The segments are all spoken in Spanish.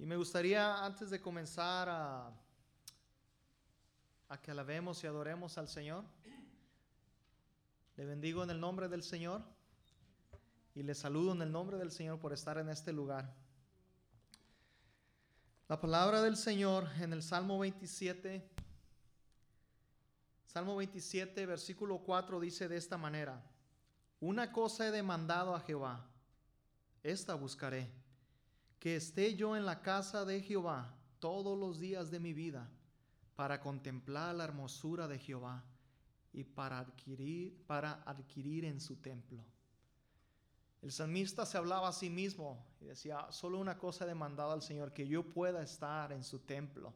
Y me gustaría, antes de comenzar a, que alabemos y adoremos al Señor, le bendigo en el nombre del Señor y le saludo en el nombre del Señor por estar en este lugar. La palabra del Señor en el Salmo 27, Salmo 27, versículo 4 dice de esta manera, una cosa he demandado a Jehová, esta buscaré que esté yo en la casa de Jehová todos los días de mi vida para contemplar la hermosura de Jehová y para adquirir, para adquirir en su templo. El salmista se hablaba a sí mismo y decía, solo una cosa he demandado al Señor, que yo pueda estar en su templo.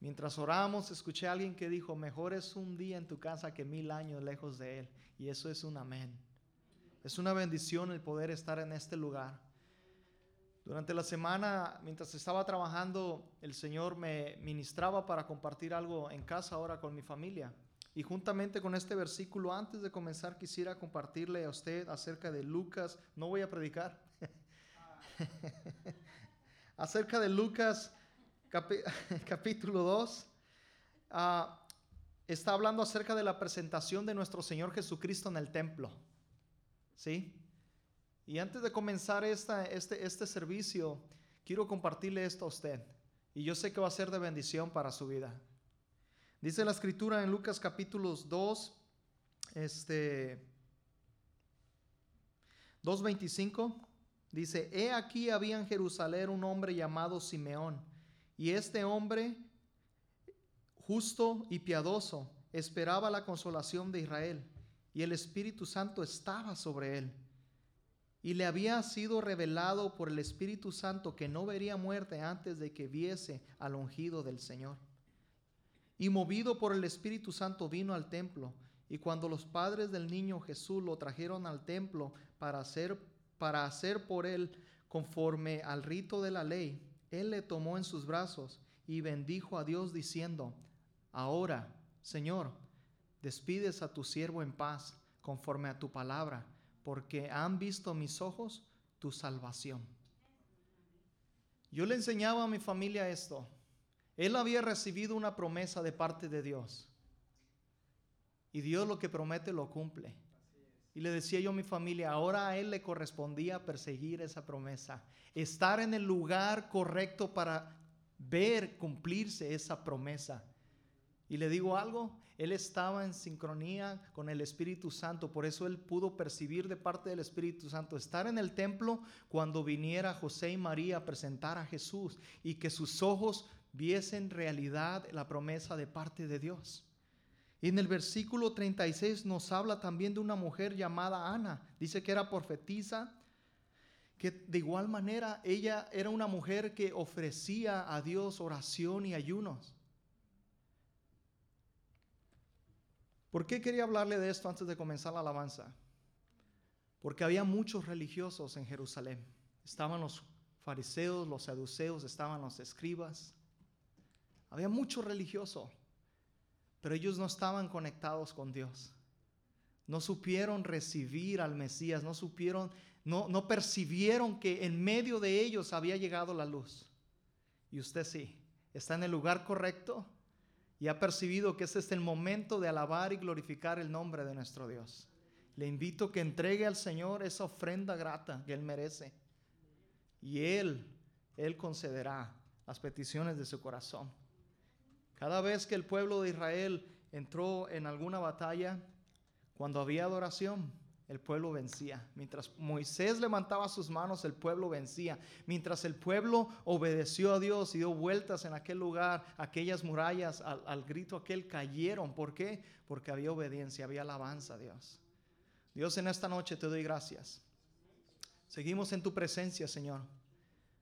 Mientras oramos, escuché a alguien que dijo, mejor es un día en tu casa que mil años lejos de Él. Y eso es un amén. Es una bendición el poder estar en este lugar. Durante la semana, mientras estaba trabajando, el Señor me ministraba para compartir algo en casa ahora con mi familia. Y juntamente con este versículo, antes de comenzar, quisiera compartirle a usted acerca de Lucas. No voy a predicar. acerca de Lucas capítulo 2. Ah, está hablando acerca de la presentación de nuestro Señor Jesucristo en el templo. ¿Sí? Y antes de comenzar este, este servicio, quiero compartirle esto a usted. Y yo sé que va a ser de bendición para su vida. Dice la escritura en Lucas capítulos 2, este, 2.25, dice, He aquí había en Jerusalén un hombre llamado Simeón, y este hombre, justo y piadoso, esperaba la consolación de Israel, y el Espíritu Santo estaba sobre él y le había sido revelado por el Espíritu Santo que no vería muerte antes de que viese al ungido del Señor. Y movido por el Espíritu Santo vino al templo, y cuando los padres del niño Jesús lo trajeron al templo para hacer, para hacer por él conforme al rito de la ley, él le tomó en sus brazos y bendijo a Dios diciendo, Ahora, Señor, despides a tu siervo en paz, conforme a tu palabra porque han visto mis ojos tu salvación. Yo le enseñaba a mi familia esto. Él había recibido una promesa de parte de Dios. Y Dios lo que promete lo cumple. Y le decía yo a mi familia, ahora a él le correspondía perseguir esa promesa, estar en el lugar correcto para ver cumplirse esa promesa. Y le digo algo, él estaba en sincronía con el Espíritu Santo, por eso él pudo percibir de parte del Espíritu Santo estar en el templo cuando viniera José y María a presentar a Jesús y que sus ojos viesen realidad la promesa de parte de Dios. Y en el versículo 36 nos habla también de una mujer llamada Ana. Dice que era profetisa, que de igual manera ella era una mujer que ofrecía a Dios oración y ayunos. ¿Por qué quería hablarle de esto antes de comenzar la alabanza? Porque había muchos religiosos en Jerusalén. Estaban los fariseos, los saduceos, estaban los escribas. Había muchos religiosos, pero ellos no estaban conectados con Dios. No supieron recibir al Mesías, no supieron, no, no percibieron que en medio de ellos había llegado la luz. Y usted sí, está en el lugar correcto y ha percibido que este es el momento de alabar y glorificar el nombre de nuestro Dios. Le invito a que entregue al Señor esa ofrenda grata que Él merece. Y Él, Él concederá las peticiones de su corazón. Cada vez que el pueblo de Israel entró en alguna batalla, cuando había adoración, el pueblo vencía. Mientras Moisés levantaba sus manos, el pueblo vencía. Mientras el pueblo obedeció a Dios y dio vueltas en aquel lugar, aquellas murallas al, grito aquel cayeron. ¿Por qué? Porque había obediencia, había alabanza a Dios. Dios, en esta noche te doy gracias. Seguimos en tu presencia, Señor.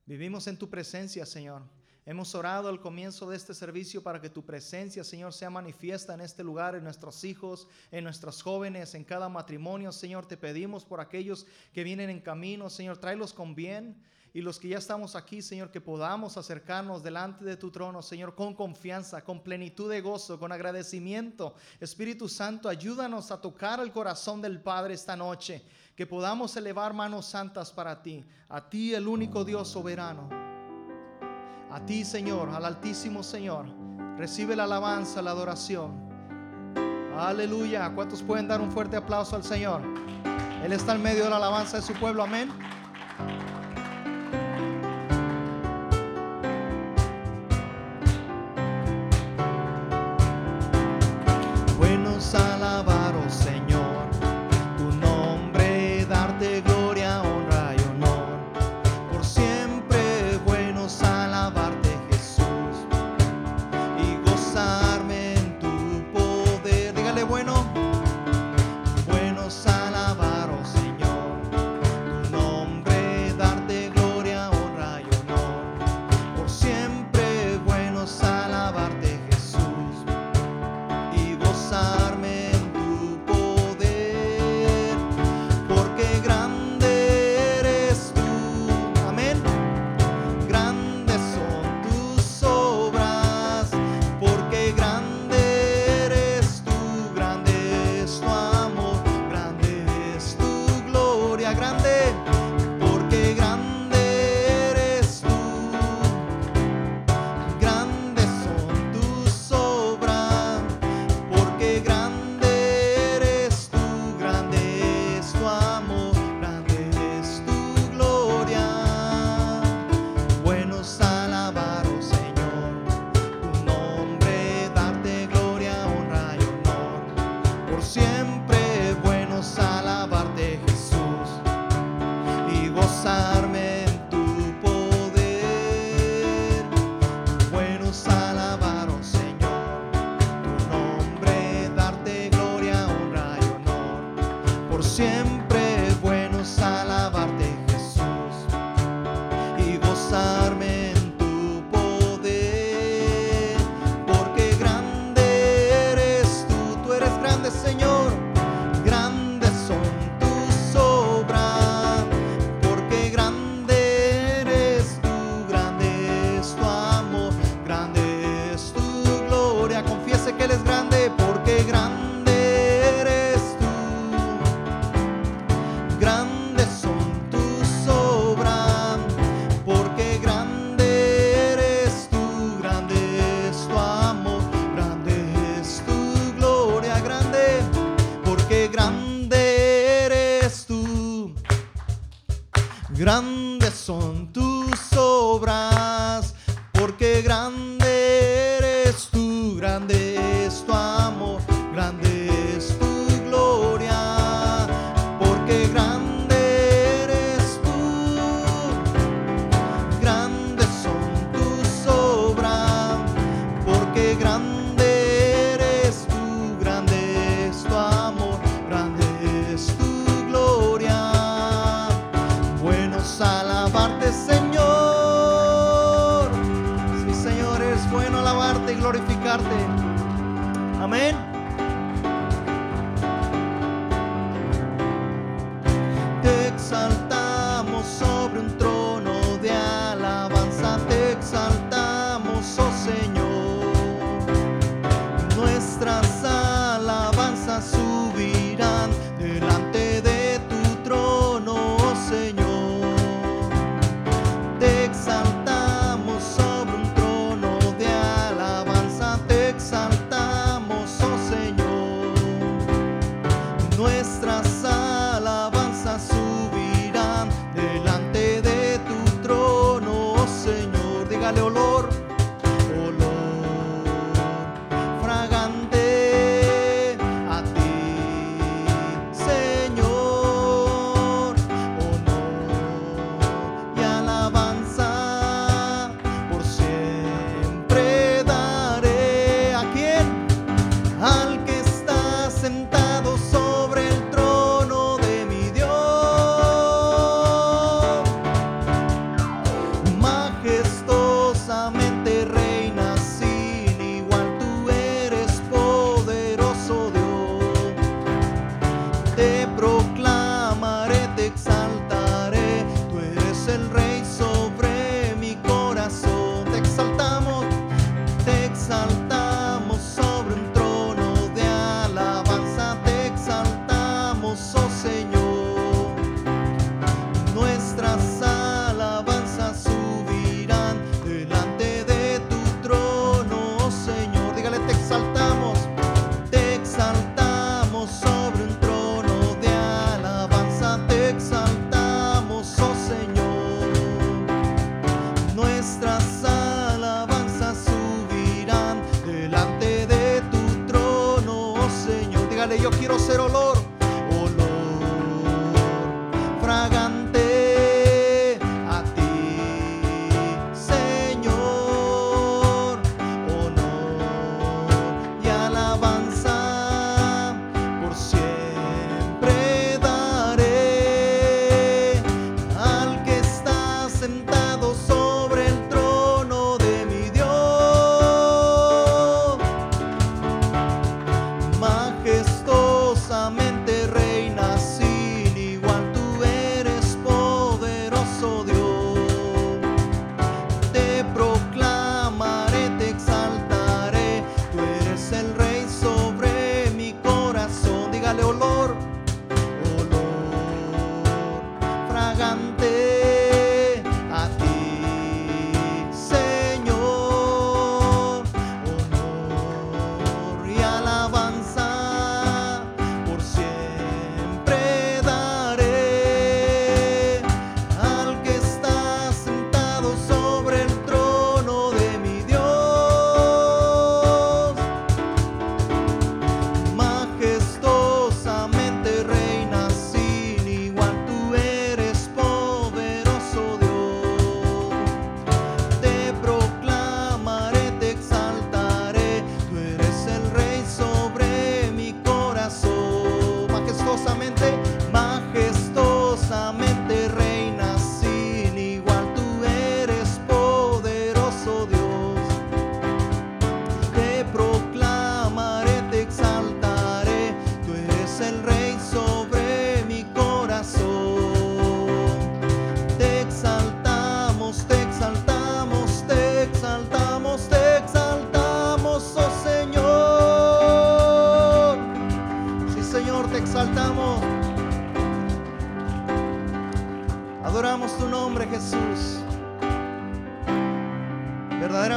Vivimos en tu presencia, Señor. Hemos orado al comienzo de este servicio para que tu presencia, Señor, sea manifiesta en este lugar, en nuestros hijos, en nuestros jóvenes, en cada matrimonio. Señor, te pedimos por aquellos que vienen en camino, Señor, tráelos con bien. Y los que ya estamos aquí, Señor, que podamos acercarnos delante de tu trono, Señor, con confianza, con plenitud de gozo, con agradecimiento. Espíritu Santo, ayúdanos a tocar el corazón del Padre esta noche, que podamos elevar manos santas para ti, a ti el único Dios soberano a ti, Señor, al Altísimo Señor, recibe la alabanza, la adoración. Aleluya. ¿Cuántos pueden dar un fuerte aplauso al Señor? Él está en medio de la alabanza de su pueblo. Amén.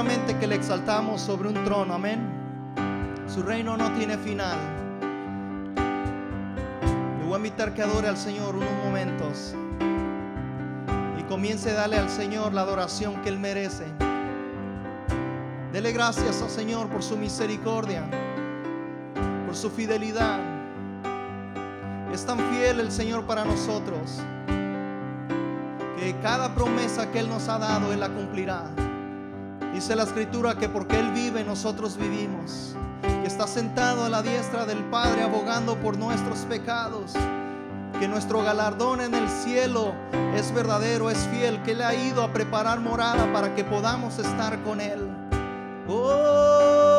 Que le exaltamos sobre un trono, amén. Su reino no tiene final. Le voy a invitar que adore al Señor unos momentos y comience a darle al Señor la adoración que Él merece. Dele gracias al Señor por su misericordia, por su fidelidad. Es tan fiel el Señor para nosotros que cada promesa que Él nos ha dado, Él la cumplirá. Dice la escritura que porque Él vive, nosotros vivimos. Que está sentado a la diestra del Padre abogando por nuestros pecados. Que nuestro galardón en el cielo es verdadero, es fiel. Que Él ha ido a preparar morada para que podamos estar con Él. Oh,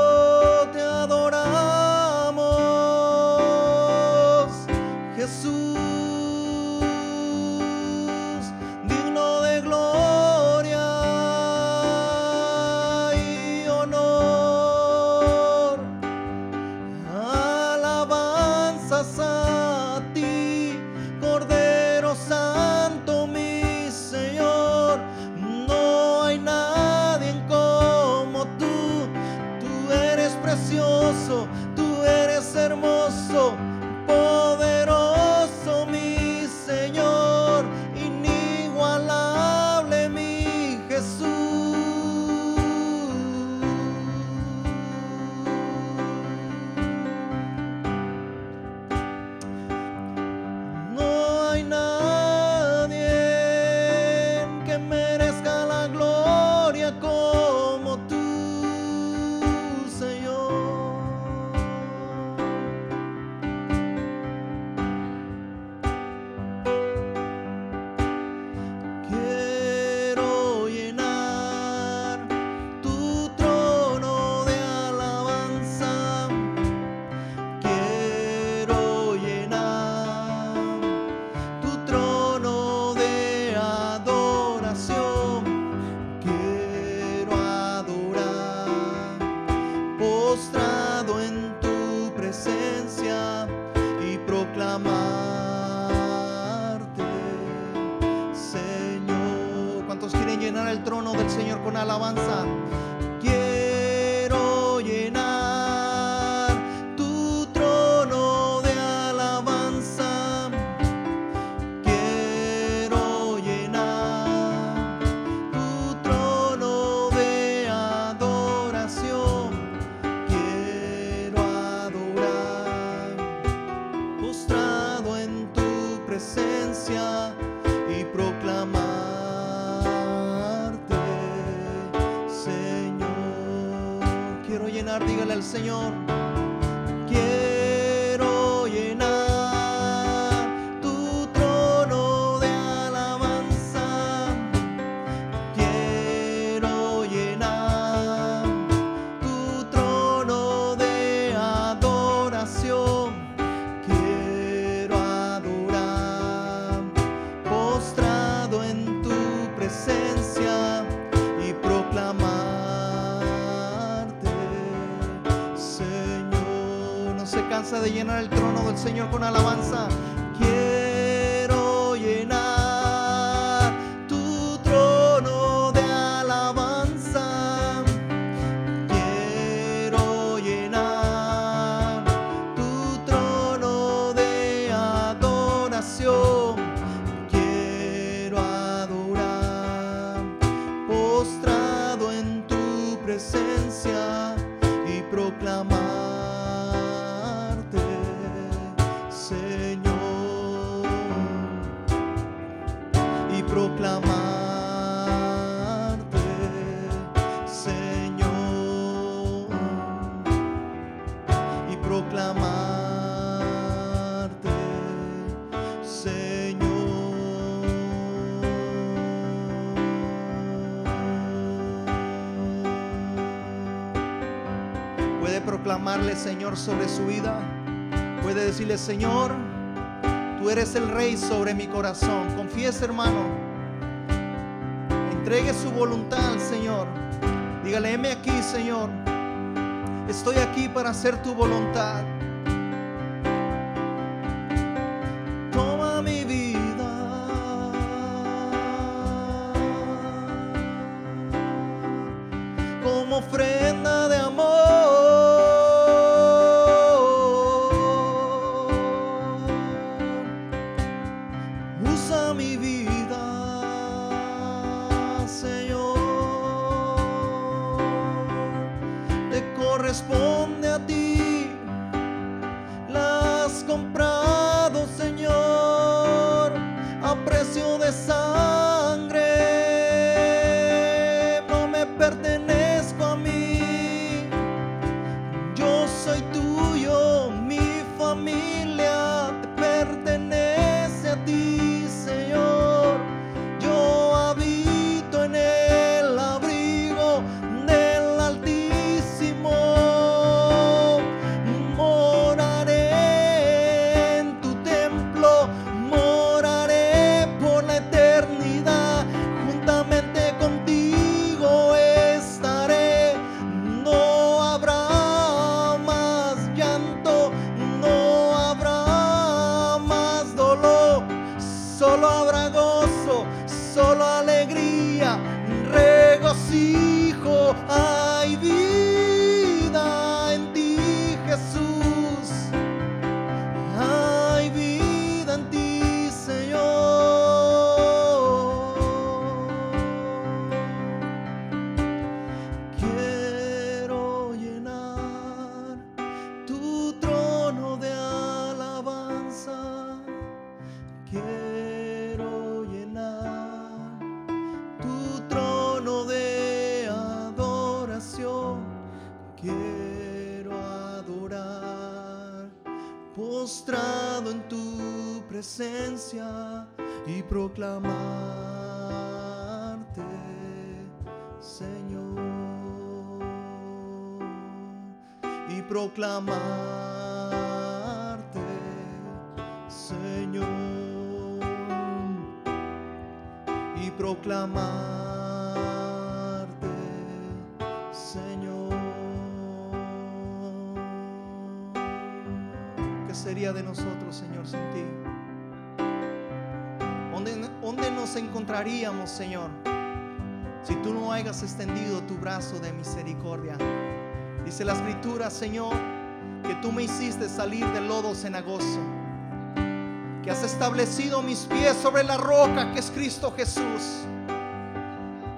Dígale al Señor. Señor, sobre su vida. Puede decirle, Señor, tú eres el rey sobre mi corazón. Confiesa, hermano. Entregue su voluntad al Señor. Dígale, heme aquí, Señor. Estoy aquí para hacer tu voluntad. Señor, si tú no hayas extendido tu brazo de misericordia? Dice la escritura, Señor, que tú me hiciste salir del lodo cenagoso, que has establecido mis pies sobre la roca que es Cristo Jesús,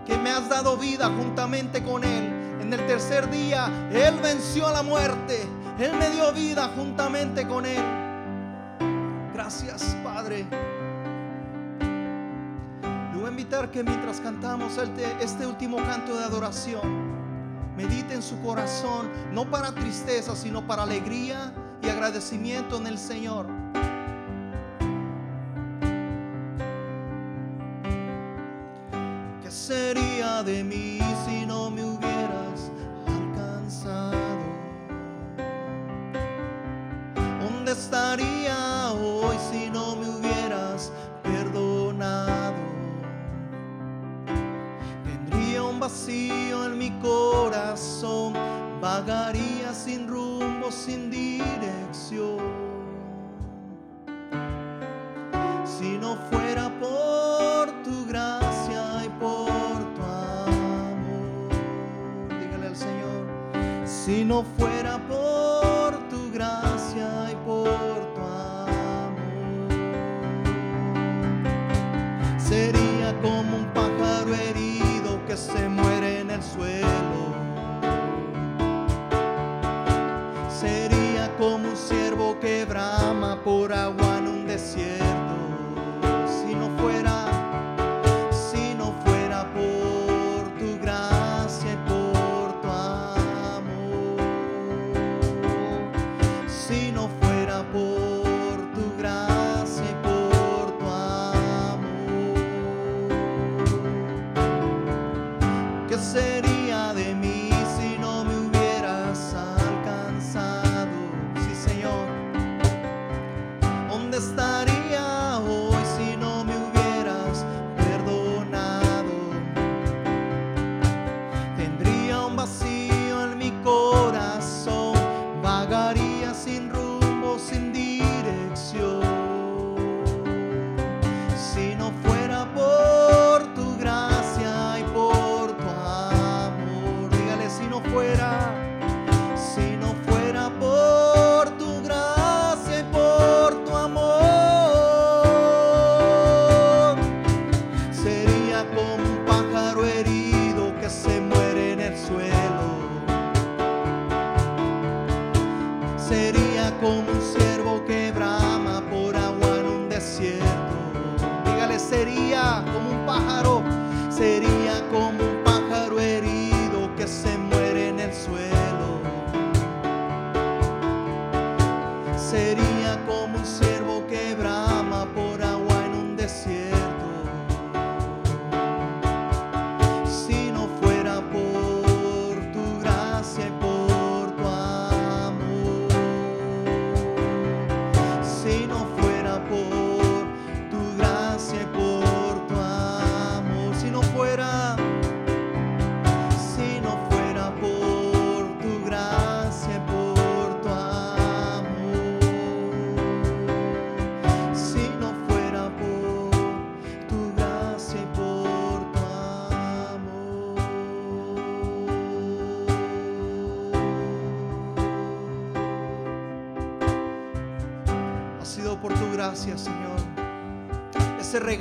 que me has dado vida juntamente con Él. En el tercer día, Él venció a la muerte, Él me dio vida juntamente con Él. Gracias, Padre. Que mientras cantamos este, último canto de adoración, medite en su corazón, no para tristeza, sino para alegría y agradecimiento en el Señor. ¿Qué sería de mí vacío en mi corazón, vagaría sin rumbo, sin dirección. Si no fuera por tu gracia y por tu amor, dígale al Señor, si no fuera Sería como un ciervo que brama por agua en un desierto.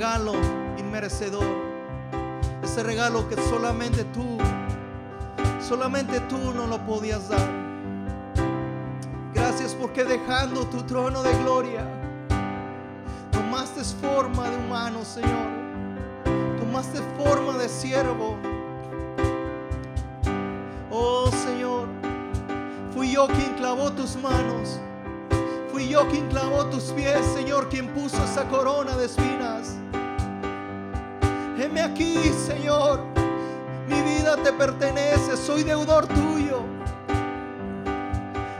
Regalo inmerecedor. Ese regalo que solamente tú, solamente tú no lo podías dar. Gracias porque dejando tu trono de gloria, tomaste forma de humano, Señor. Tomaste forma de siervo. Oh Señor, fui yo quien clavó tus manos. Fui yo quien clavó tus pies, Señor, quien puso esa corona de espinas. Heme aquí, Señor. Mi vida te pertenece, soy deudor tuyo.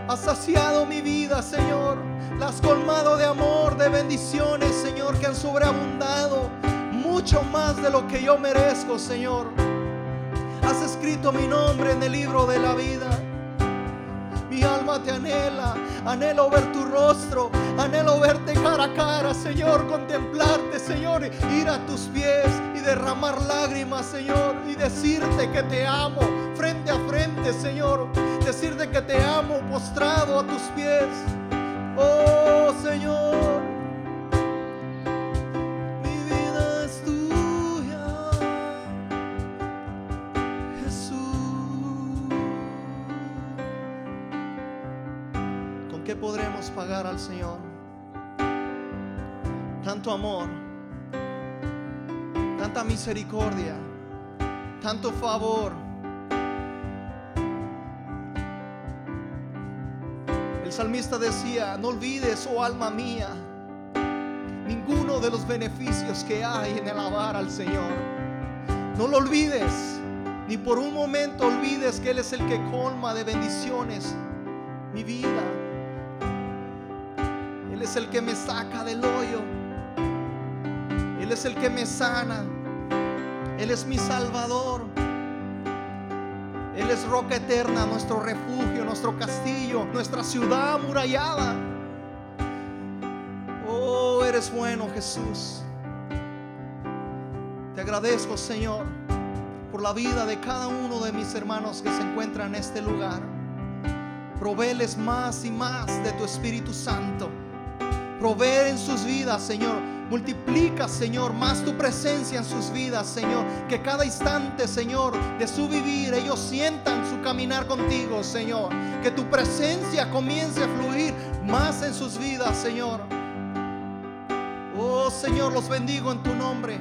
Has saciado mi vida, Señor. La has colmado de amor, de bendiciones, Señor, que han sobreabundado mucho más de lo que yo merezco, Señor. Has escrito mi nombre en el libro de la vida. Mi alma te anhela, anhelo ver tu rostro, anhelo verte cara a cara, Señor, contemplarte, Señor, ir a tus pies derramar lágrimas, Señor, y decirte que te amo frente a frente, Señor, decirte que te amo postrado a tus pies. Oh, Señor, mi vida es tuya, Jesús. ¿Con qué podremos pagar al Señor? Tanto amor, tanta misericordia, tanto favor. El salmista decía, no olvides, oh alma mía, ninguno de los beneficios que hay en alabar al Señor. No lo olvides, ni por un momento olvides que Él es el que colma de bendiciones mi vida. Él es el que me saca del hoyo. Él es el que me sana. Él es mi salvador. Él es roca eterna, nuestro refugio, nuestro castillo, nuestra ciudad amurallada. Oh, eres bueno, Jesús. Te agradezco, Señor, por la vida de cada uno de mis hermanos que se encuentran en este lugar. Proveles más y más de tu Espíritu Santo. Proveer en sus vidas, Señor. Multiplica, Señor, más tu presencia en sus vidas, Señor. Que cada instante, Señor, de su vivir, ellos sientan su caminar contigo, Señor. Que tu presencia comience a fluir más en sus vidas, Señor. Oh, Señor, los bendigo en tu nombre.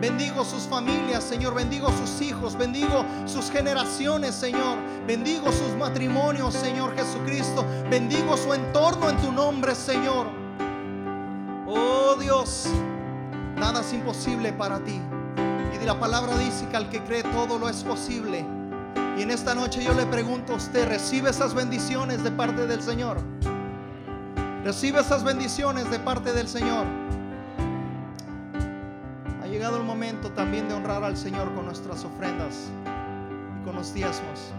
Bendigo sus familias, Señor. Bendigo sus hijos. Bendigo sus generaciones, Señor. Bendigo sus matrimonios, Señor Jesucristo. Bendigo su entorno en tu nombre, Señor. Oh Dios, nada es imposible para ti. Y la palabra dice que al que cree todo lo es posible. Y en esta noche yo le pregunto a usted, ¿recibe esas bendiciones de parte del Señor? ¿Recibe esas bendiciones de parte del Señor? llegado el momento también de honrar al Señor con nuestras ofrendas y con los diezmos.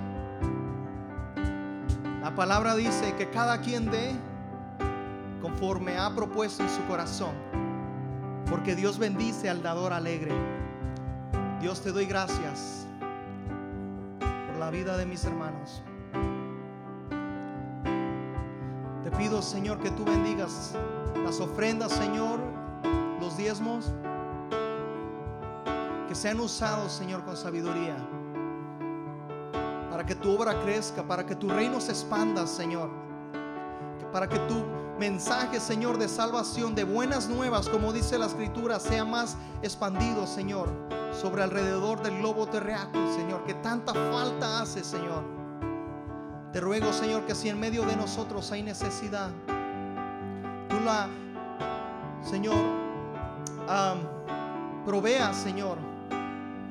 La palabra dice que cada quien dé conforme ha propuesto en su corazón, porque Dios bendice al dador alegre. Dios te doy gracias por la vida de mis hermanos. Te pido, Señor, que tú bendigas las ofrendas, Señor, los diezmos que sean usados, Señor, con sabiduría. Para que tu obra crezca, para que tu reino se expanda, Señor. Para que tu mensaje, Señor, de salvación, de buenas nuevas, como dice la escritura, sea más expandido, Señor, sobre alrededor del globo terráqueo, Señor, que tanta falta hace, Señor. Te ruego, Señor, que si en medio de nosotros hay necesidad, tú la, Señor, proveas, Señor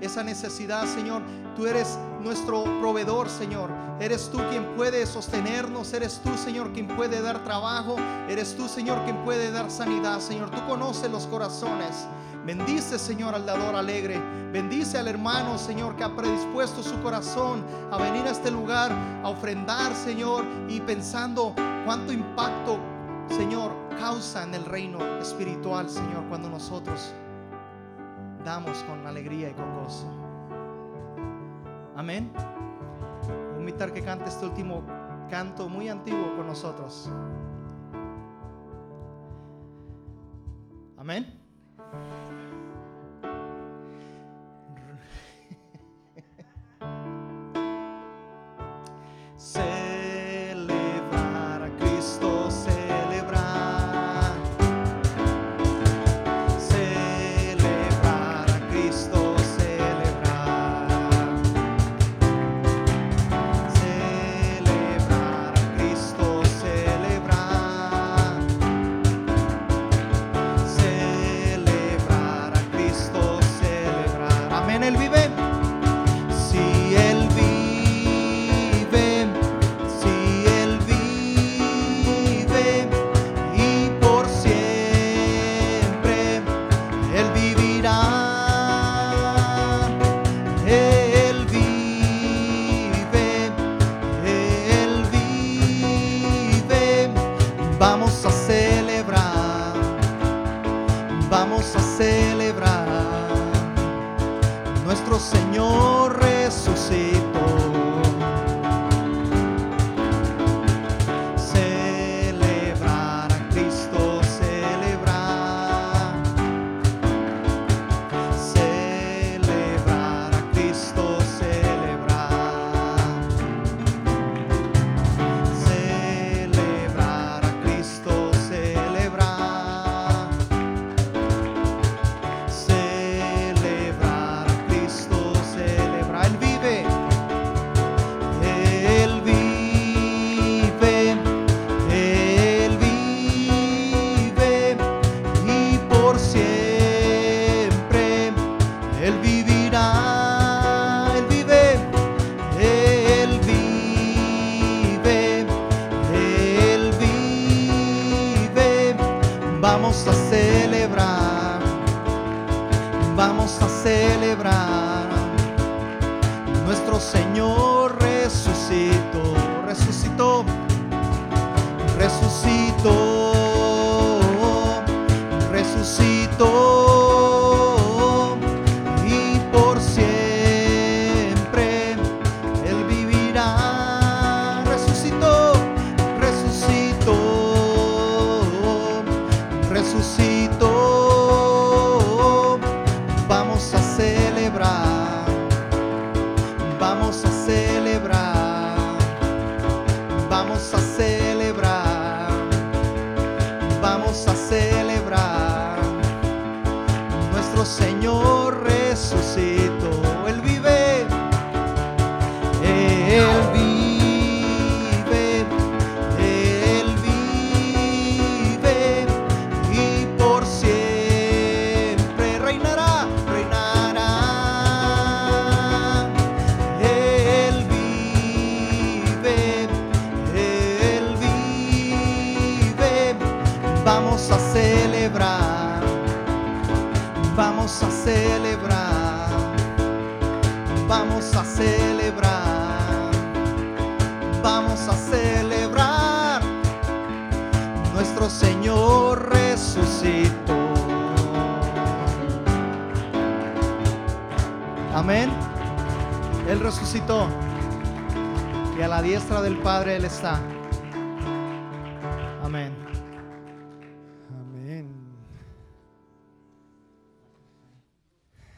esa necesidad, Señor. Tú eres nuestro proveedor, Señor. Eres tú quien puede sostenernos. Eres tú, Señor, quien puede dar trabajo. Eres tú, Señor, quien puede dar sanidad, Señor. Tú conoces los corazones. Bendice, Señor, al dador alegre. Bendice al hermano, Señor, que ha predispuesto su corazón a venir a este lugar, a ofrendar, Señor, y pensando cuánto impacto, Señor, causa en el reino espiritual, Señor, cuando nosotros damos con alegría y con gozo. Amén. Voy a invitar que cante este último canto muy antiguo con nosotros. Amén. Vamos a celebrar, vamos a celebrar. Nuestro Señor resucitó, resucitó, resucitó. Amén. Amén.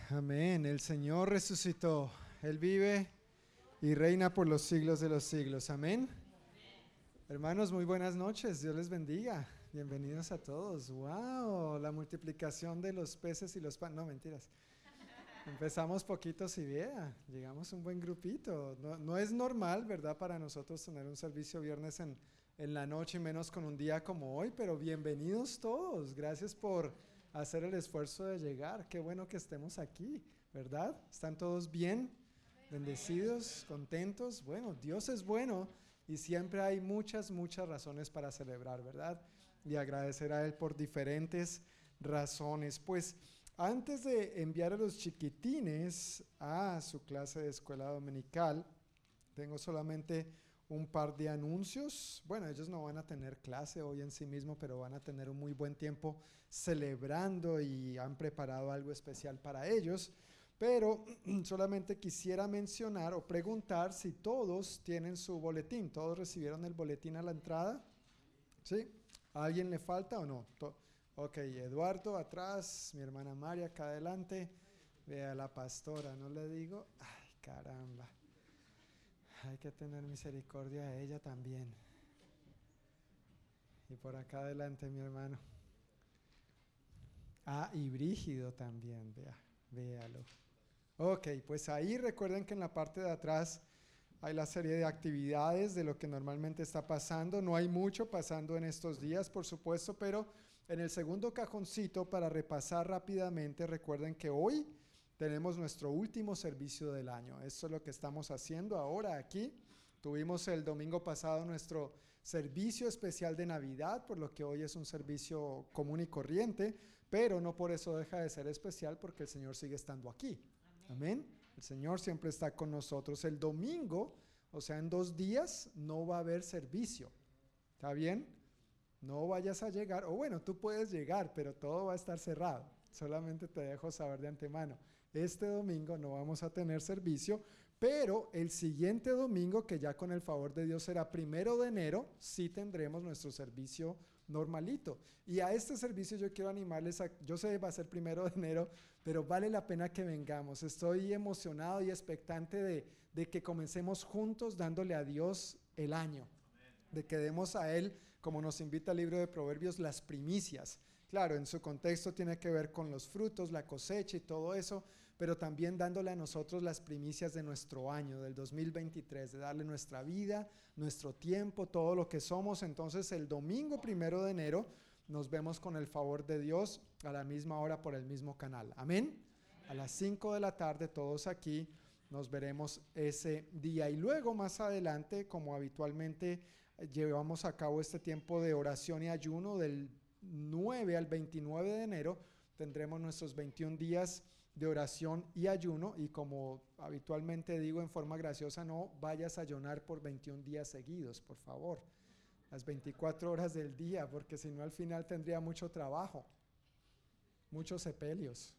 Amén. El Señor resucitó. Él vive y reina por los siglos de los siglos. Amén. Hermanos, muy buenas noches. Dios les bendiga. Bienvenidos a todos. Wow, la multiplicación de los peces y los panes. No, mentiras. Empezamos poquitos y vea, llegamos un buen grupito. No, es normal, ¿verdad? Para nosotros tener un servicio viernes en, en la noche menos con un día como hoy, pero bienvenidos todos. Gracias por hacer el esfuerzo de llegar. Qué bueno que estemos aquí, ¿verdad? ¿Están todos bien? Bendecidos, contentos. Bueno, Dios es bueno y siempre hay muchas, muchas razones para celebrar, ¿verdad? Y agradecer a Él por diferentes razones. Pues antes de enviar a los chiquitines a su clase de escuela dominical, tengo solamente un par de anuncios. Bueno, ellos no van a tener clase hoy en sí mismo, pero van a tener un muy buen tiempo celebrando y han preparado algo especial para ellos. Pero solamente quisiera mencionar o preguntar si todos tienen su boletín. ¿Todos recibieron el boletín a la entrada? ¿Sí? ¿A alguien le falta o no? Ok, Eduardo atrás, mi hermana María acá adelante. Vea la pastora, ¿no le digo? Ay, caramba. Hay que tener misericordia a ella también. Y por acá adelante, mi hermano. Ah, y Brígido también, vea, véalo. Ok, pues ahí recuerden que en la parte de atrás hay la serie de actividades de lo que normalmente está pasando. No hay mucho pasando en estos días, por supuesto, pero en el segundo cajoncito, para repasar rápidamente, recuerden que hoy tenemos nuestro último servicio del año. Eso es lo que estamos haciendo ahora aquí. Tuvimos el domingo pasado nuestro servicio especial de Navidad, por lo que hoy es un servicio común y corriente, pero no por eso deja de ser especial porque el Señor sigue estando aquí. Amén. El Señor siempre está con nosotros. El domingo, o sea, en dos días, no va a haber servicio. ¿Está bien? No vayas a llegar, o bueno, tú puedes llegar, pero todo va a estar cerrado. Solamente te dejo saber de antemano. Este domingo no vamos a tener servicio, pero el siguiente domingo, que ya con el favor de Dios será primero de enero, sí tendremos nuestro servicio normalito. Y a este servicio yo quiero animarles a, yo sé va a ser primero de enero, pero vale la pena que vengamos. Estoy emocionado y expectante de, de que comencemos juntos dándole a Dios el año, de que demos a Él como nos invita el libro de Proverbios, las primicias. Claro, en su contexto tiene que ver con los frutos, la cosecha y todo eso, pero también dándole a nosotros las primicias de nuestro año, del 2023, de darle nuestra vida, nuestro tiempo, todo lo que somos. Entonces el domingo primero de enero nos vemos con el favor de Dios a la misma hora por el mismo canal. Amén. A las 5 de la tarde todos aquí nos veremos ese día. Y luego más adelante, como habitualmente llevamos a cabo este tiempo de oración y ayuno del 9 al 29 de enero. Tendremos nuestros 21 días de oración y ayuno y como habitualmente digo en forma graciosa, no vayas a ayunar por 21 días seguidos, por favor. las 24 horas del día, porque si no al final tendría mucho trabajo, muchos sepelios.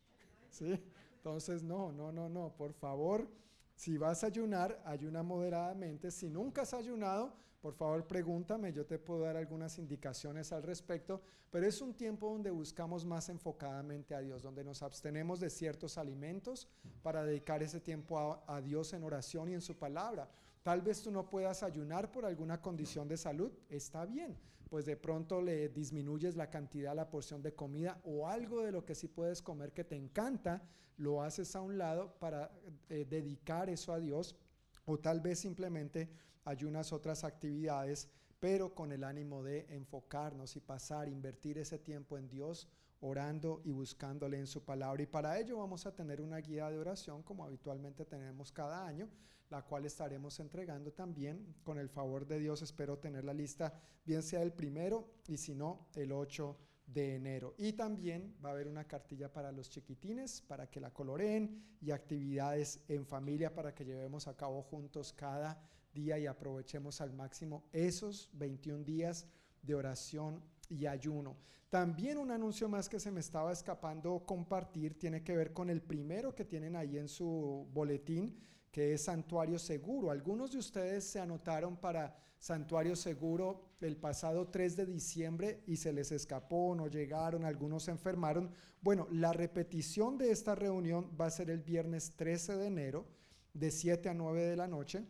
¿sí? Entonces, no, no, no, no, por favor, si vas a ayunar, ayuna moderadamente. Si nunca has ayunado, por favor pregúntame, yo te puedo dar algunas indicaciones al respecto, pero es un tiempo donde buscamos más enfocadamente a Dios, donde nos abstenemos de ciertos alimentos para dedicar ese tiempo a, Dios en oración y en su palabra. Tal vez tú no puedas ayunar por alguna condición de salud, está bien, pues de pronto le disminuyes la cantidad, la porción de comida o algo de lo que sí puedes comer que te encanta, lo haces a un lado para eh, dedicar eso a Dios o tal vez simplemente ayunas otras actividades, pero con el ánimo de enfocarnos y pasar, invertir ese tiempo en Dios, orando y buscándole en su palabra. Y para ello vamos a tener una guía de oración como habitualmente tenemos cada año, la cual estaremos entregando también. Con el favor de Dios espero tener la lista, bien sea el primero y si no, el 8 de enero. Y también va a haber una cartilla para los chiquitines, para que la coloreen y actividades en familia para que llevemos a cabo juntos cada día y aprovechemos al máximo esos 21 días de oración y ayuno. También un anuncio más que se me estaba escapando compartir tiene que ver con el primero que tienen ahí en su boletín, que es Santuario Seguro. Algunos de ustedes se anotaron para Santuario Seguro el pasado 3 de diciembre y se les escapó, no llegaron, algunos se enfermaron. Bueno, la repetición de esta reunión va a ser el viernes 13 de enero de 7 a 9 de la noche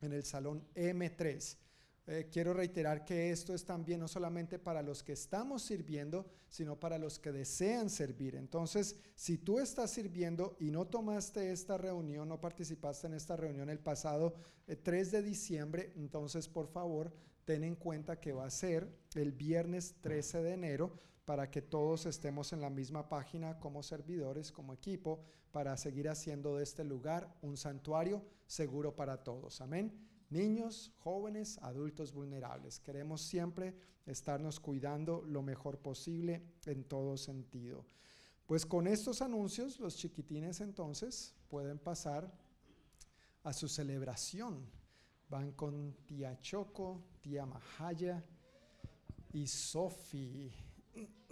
en el salón M3. Eh, quiero reiterar que esto es también no solamente para los que estamos sirviendo, sino para los que desean servir. Entonces, si tú estás sirviendo y no tomaste esta reunión, no participaste en esta reunión el pasado 3 eh, de diciembre, entonces por favor ten en cuenta que va a ser el viernes 13 de enero para que todos estemos en la misma página como servidores, como equipo, para seguir haciendo de este lugar un santuario seguro para todos. Amén. Niños, jóvenes, adultos vulnerables. Queremos siempre estarnos cuidando lo mejor posible en todo sentido. Pues con estos anuncios, los chiquitines entonces pueden pasar a su celebración. Van con tía Choco, tía Mahaya y Sofi.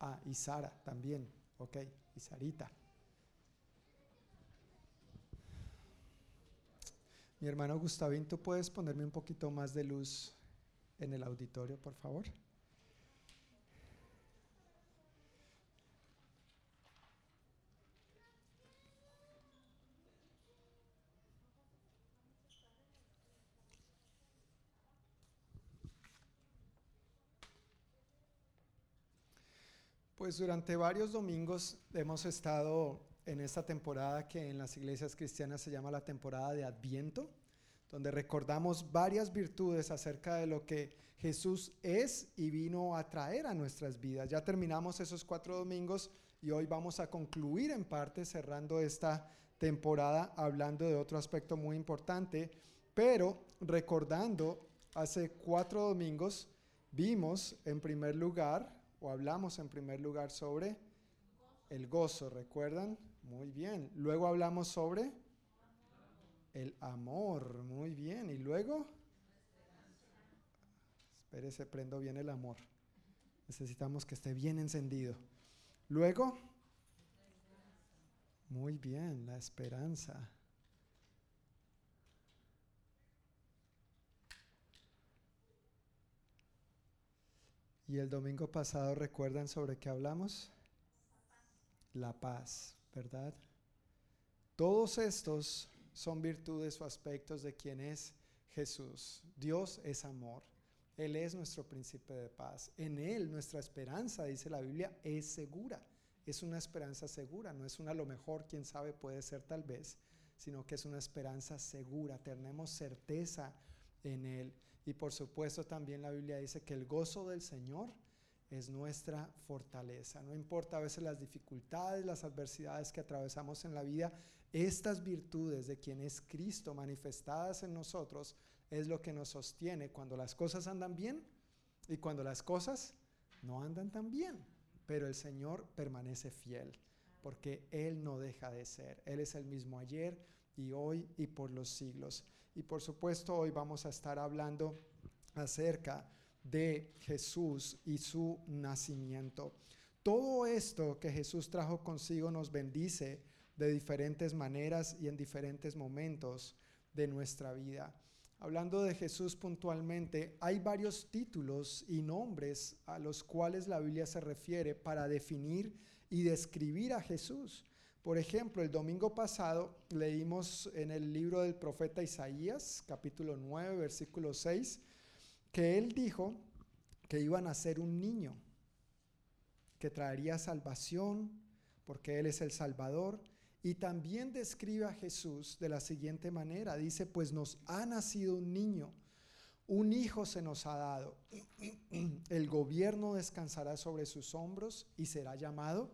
ah, y Sara también. Ok, y Sarita. Mi hermano Gustavín, ¿tú puedes ponerme un poquito más de luz en el auditorio, por favor? Pues durante varios domingos hemos estado en esta temporada que en las iglesias cristianas se llama la temporada de Adviento, donde recordamos varias virtudes acerca de lo que Jesús es y vino a traer a nuestras vidas. Ya terminamos esos cuatro domingos y hoy vamos a concluir en parte cerrando esta temporada hablando de otro aspecto muy importante, pero recordando, hace cuatro domingos vimos en primer lugar o hablamos en primer lugar sobre el gozo, ¿recuerdan? Muy bien. Luego hablamos sobre el amor, muy bien. Y luego, espérese, prendo bien el amor. Necesitamos que esté bien encendido. Luego, muy bien, la esperanza. Y el domingo pasado, ¿recuerdan sobre qué hablamos? La paz, ¿verdad? Todos estos son virtudes o aspectos de quien es Jesús. Dios es amor. Él es nuestro príncipe de paz. En Él nuestra esperanza, dice la Biblia, es segura. Es una esperanza segura, no es una lo mejor, quién sabe, puede ser tal vez, sino que es una esperanza segura. Tenemos certeza en Él. Y por supuesto también la Biblia dice que el gozo del Señor es nuestra fortaleza. No importa a veces las dificultades, las adversidades que atravesamos en la vida, estas virtudes de quien es Cristo manifestadas en nosotros es lo que nos sostiene cuando las cosas andan bien y cuando las cosas no andan tan bien. Pero el Señor permanece fiel porque Él no deja de ser. Él es el mismo ayer y hoy y por los siglos. Y por supuesto hoy vamos a estar hablando acerca de Jesús y su nacimiento. Todo esto que Jesús trajo consigo nos bendice de diferentes maneras y en diferentes momentos de nuestra vida. Hablando de Jesús puntualmente, hay varios títulos y nombres a los cuales la Biblia se refiere para definir y describir a Jesús. Por ejemplo, el domingo pasado leímos en el libro del profeta Isaías, capítulo 9, versículo 6, que él dijo que iba a nacer un niño que traería salvación, porque Él es el Salvador. Y también describe a Jesús de la siguiente manera. Dice, pues nos ha nacido un niño, un hijo se nos ha dado. El gobierno descansará sobre sus hombros y será llamado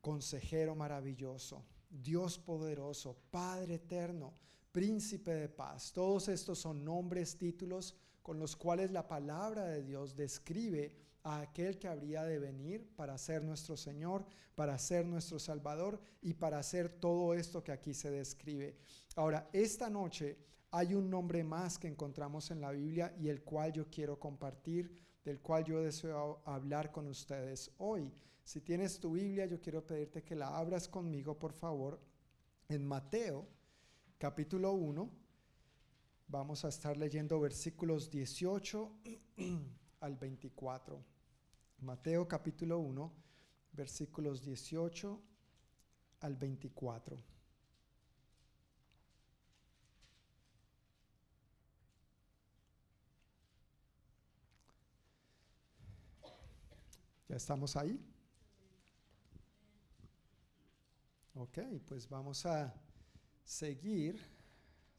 consejero maravilloso, Dios poderoso, Padre eterno, príncipe de paz. Todos estos son nombres, títulos con los cuales la palabra de Dios describe a aquel que habría de venir para ser nuestro Señor, para ser nuestro Salvador y para hacer todo esto que aquí se describe. Ahora, esta noche hay un nombre más que encontramos en la Biblia y el cual yo quiero compartir, del cual yo deseo hablar con ustedes hoy. Si tienes tu Biblia, yo quiero pedirte que la abras conmigo, por favor, en Mateo, capítulo 1. Vamos a estar leyendo versículos 18 al 24. Mateo capítulo 1, versículos 18 al 24. ¿Ya estamos ahí? Ok, pues vamos a seguir.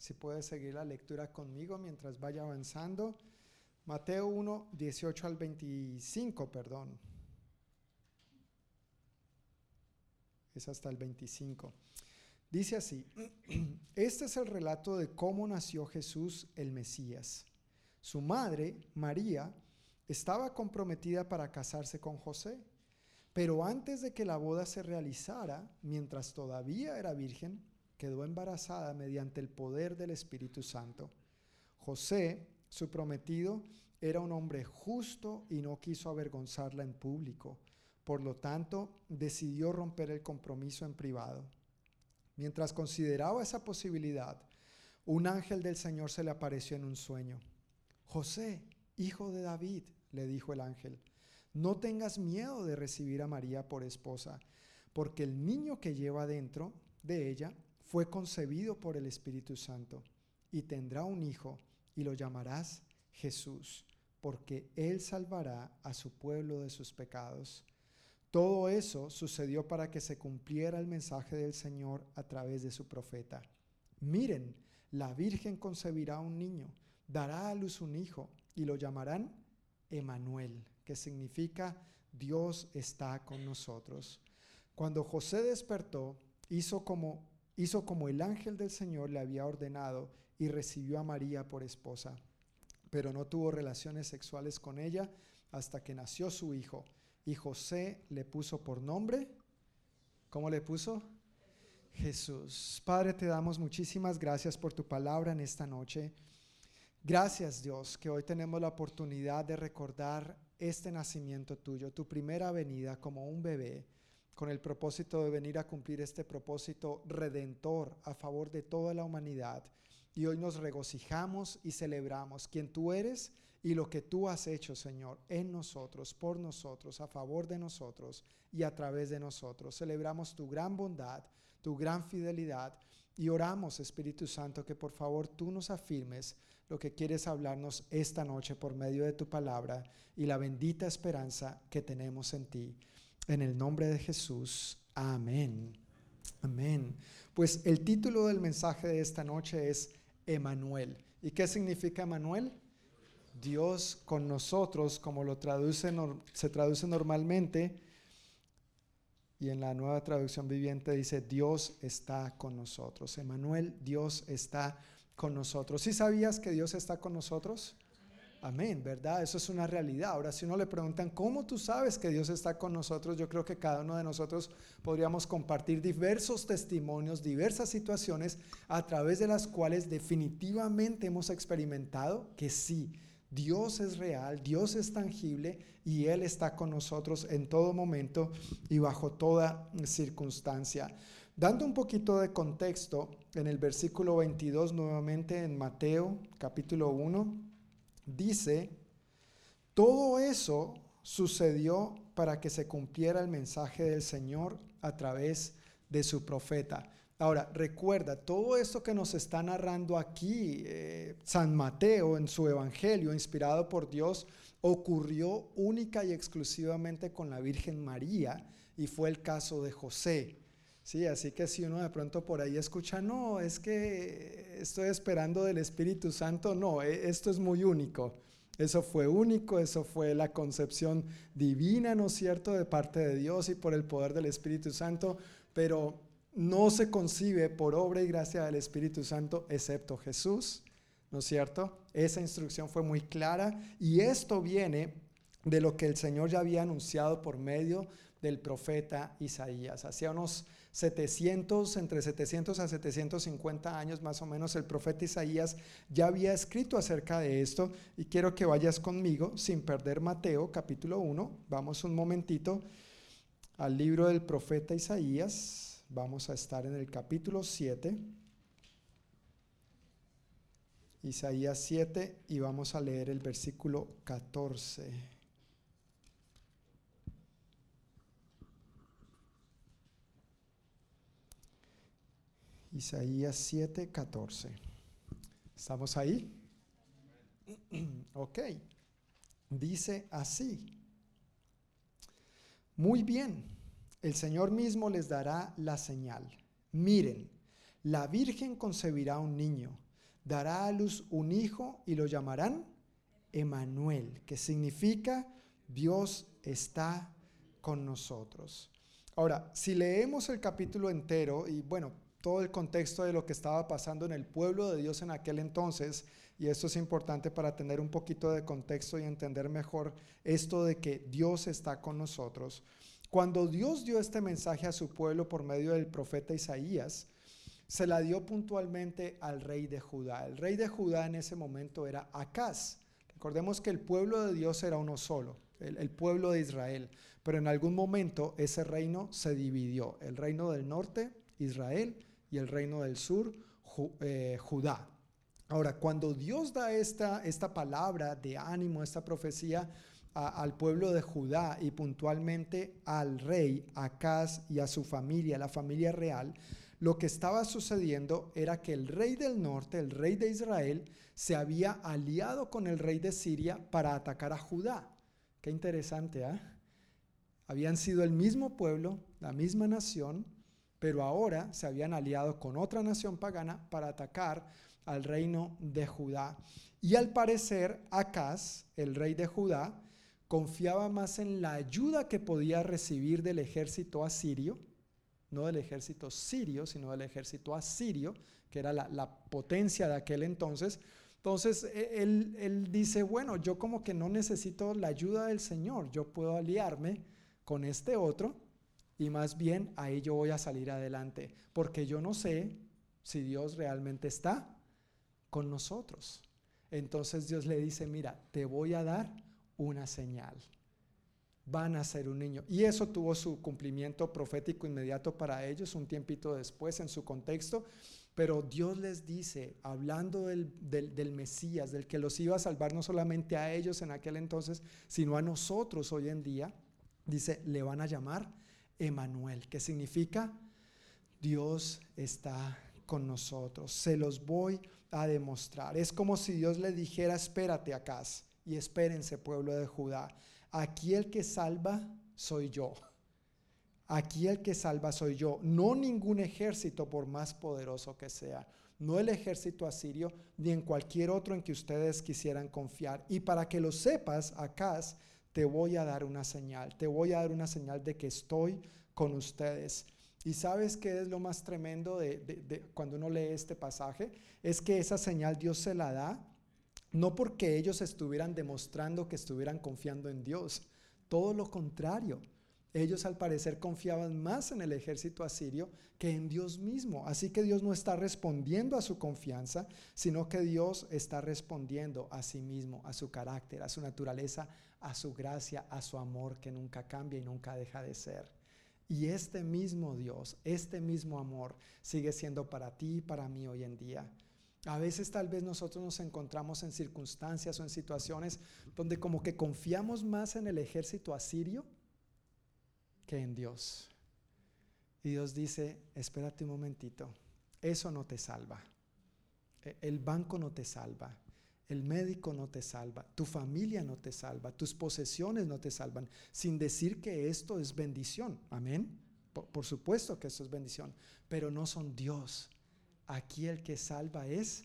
Si puede seguir la lectura conmigo mientras vaya avanzando. Mateo 1, 18 al 25, perdón. Es hasta el 25. Dice así, este es el relato de cómo nació Jesús el Mesías. Su madre, María, estaba comprometida para casarse con José, pero antes de que la boda se realizara, mientras todavía era virgen, quedó embarazada mediante el poder del Espíritu Santo. José, su prometido era un hombre justo y no quiso avergonzarla en público. Por lo tanto, decidió romper el compromiso en privado. Mientras consideraba esa posibilidad, un ángel del Señor se le apareció en un sueño. José, hijo de David, le dijo el ángel, no tengas miedo de recibir a María por esposa, porque el niño que lleva dentro de ella fue concebido por el Espíritu Santo, y tendrá un hijo y lo llamarás Jesús, porque Él salvará a su pueblo de sus pecados. Todo eso sucedió para que se cumpliera el mensaje del Señor a través de su profeta. Miren, la Virgen concebirá un niño, dará a luz un hijo y lo llamarán Emanuel, que significa Dios está con nosotros. Cuando José despertó, hizo como, hizo como el ángel del Señor le había ordenado y recibió a María por esposa pero no tuvo relaciones sexuales con ella hasta que nació su hijo. Y José le puso por nombre, ¿cómo le puso? Jesús. Padre, te damos muchísimas gracias por tu palabra en esta noche. Gracias Dios que hoy tenemos la oportunidad de recordar este nacimiento tuyo, tu primera venida como un bebé, con el propósito de venir a cumplir este propósito redentor a favor de toda la humanidad y hoy nos regocijamos y celebramos quien tú eres y lo que tú has hecho, Señor, en nosotros, por nosotros, a favor de nosotros y a través de nosotros. Celebramos tu gran bondad, tu gran fidelidad y oramos, Espíritu Santo, que por favor tú nos afirmes lo que quieres hablarnos esta noche por medio de tu palabra y la bendita esperanza que tenemos en ti. En el nombre de Jesús. Amén. Amén. Pues el título del mensaje de esta noche es Emanuel. ¿Y qué significa Emanuel? Dios con nosotros, como lo traduce, se traduce normalmente, y en la nueva traducción viviente dice, Dios está con nosotros. Emanuel, Dios está con nosotros. ¿Sí sabías que Dios está con nosotros? Amén, ¿verdad? Eso es una realidad. Ahora, si uno le preguntan, ¿cómo tú sabes que Dios está con nosotros? Yo creo que cada uno de nosotros podríamos compartir diversos testimonios, diversas situaciones a través de las cuales definitivamente hemos experimentado que sí, Dios es real, Dios es tangible y Él está con nosotros en todo momento y bajo toda circunstancia. Dando un poquito de contexto, en el versículo 22 nuevamente en Mateo capítulo 1, dice, todo eso sucedió para que se cumpliera el mensaje del Señor a través de su profeta. Ahora, recuerda, todo esto que nos está narrando aquí eh, San Mateo en su Evangelio, inspirado por Dios, ocurrió única y exclusivamente con la Virgen María y fue el caso de José. Sí, así que si uno de pronto por ahí escucha, no, es que estoy esperando del Espíritu Santo, no, e, esto es muy único. Eso fue único, eso fue la concepción divina, ¿no es cierto?, de parte de Dios y por el poder del Espíritu Santo, pero no se concibe por obra y gracia del Espíritu Santo excepto Jesús, ¿no es cierto? Esa instrucción fue muy clara y esto viene de lo que el Señor ya había anunciado por medio del profeta Isaías. Hacía unos 700, entre 700 a 750 años más o menos, el profeta Isaías ya había escrito acerca de esto y quiero que vayas conmigo sin perder Mateo capítulo 1. Vamos un momentito al libro del profeta Isaías. Vamos a estar en el capítulo 7. Isaías 7 y vamos a leer el versículo 14. Isaías 7, 14. ¿Estamos ahí? ok. Dice así. Muy bien, el Señor mismo les dará la señal. Miren, la Virgen concebirá un niño, dará a luz un hijo y lo llamarán Emanuel, que significa Dios está con nosotros. Ahora, si leemos el capítulo entero, y bueno, todo el contexto de lo que estaba pasando en el pueblo de Dios en aquel entonces, y esto es importante para tener un poquito de contexto y entender mejor esto de que Dios está con nosotros. Cuando Dios dio este mensaje a su pueblo por medio del profeta Isaías, se la dio puntualmente al rey de Judá. El rey de Judá en ese momento era Acaz. Recordemos que el pueblo de Dios era uno solo, el, el, pueblo de Israel, pero en algún momento ese reino se dividió. El reino del norte, Israel, y el reino del sur, eh, Judá. Ahora, cuando Dios da esta, esta palabra de ánimo, esta profecía al pueblo de Judá y puntualmente al rey Acaz y a su familia, la familia real, lo que estaba sucediendo era que el rey del norte, el rey de Israel, se había aliado con el rey de Siria para atacar a Judá. Qué interesante, ¿ah? Habían sido el mismo pueblo, la misma nación, pero ahora se habían aliado con otra nación pagana para atacar al reino de Judá. Y al parecer, Acaz, el rey de Judá, confiaba más en la ayuda que podía recibir del ejército asirio, no del ejército sirio, sino del ejército asirio, que era la, potencia de aquel entonces. Entonces e, él, él dice, bueno, yo como que no necesito la ayuda del Señor, yo puedo aliarme con este otro y más bien ahí yo voy a salir adelante, porque yo no sé si Dios realmente está con nosotros. Entonces Dios le dice, mira, te voy a dar una señal. Van a ser un niño. Y eso tuvo su cumplimiento profético inmediato para ellos, un tiempito después en su contexto. Pero Dios les dice, hablando del, del, Mesías, del que los iba a salvar no solamente a ellos en aquel entonces, sino a nosotros hoy en día, dice, le van a llamar Emanuel, que significa Dios está con nosotros. Se los voy a demostrar. Es como si Dios le dijera, espérate acá y espérense pueblo de Judá. Aquí el que salva soy yo. Aquí el que salva soy yo, no ningún ejército por más poderoso que sea, no el ejército asirio, ni en cualquier otro en que ustedes quisieran confiar. Y para que lo sepas, acá te voy a dar una señal, te voy a dar una señal de que estoy con ustedes. Y sabes qué es lo más tremendo de, cuando uno lee este pasaje? Es que esa señal Dios se la da no porque ellos estuvieran demostrando que estuvieran confiando en Dios, todo lo contrario. Ellos al parecer confiaban más en el ejército asirio que en Dios mismo. Así que Dios no está respondiendo a su confianza, sino que Dios está respondiendo a sí mismo, a su carácter, a su naturaleza, a su gracia, a su amor que nunca cambia y nunca deja de ser. Y este mismo Dios, este mismo amor sigue siendo para ti y para mí hoy en día. A veces tal vez nosotros nos encontramos en circunstancias o en situaciones donde como que confiamos más en el ejército asirio que en Dios. Y Dios dice, espérate un momentito, eso no te salva. E, el banco no te salva. El médico no te salva, tu familia no te salva, tus posesiones no te salvan, sin decir que esto es bendición. Amén. Por, supuesto que esto es bendición, pero no son Dios. Aquí el que salva es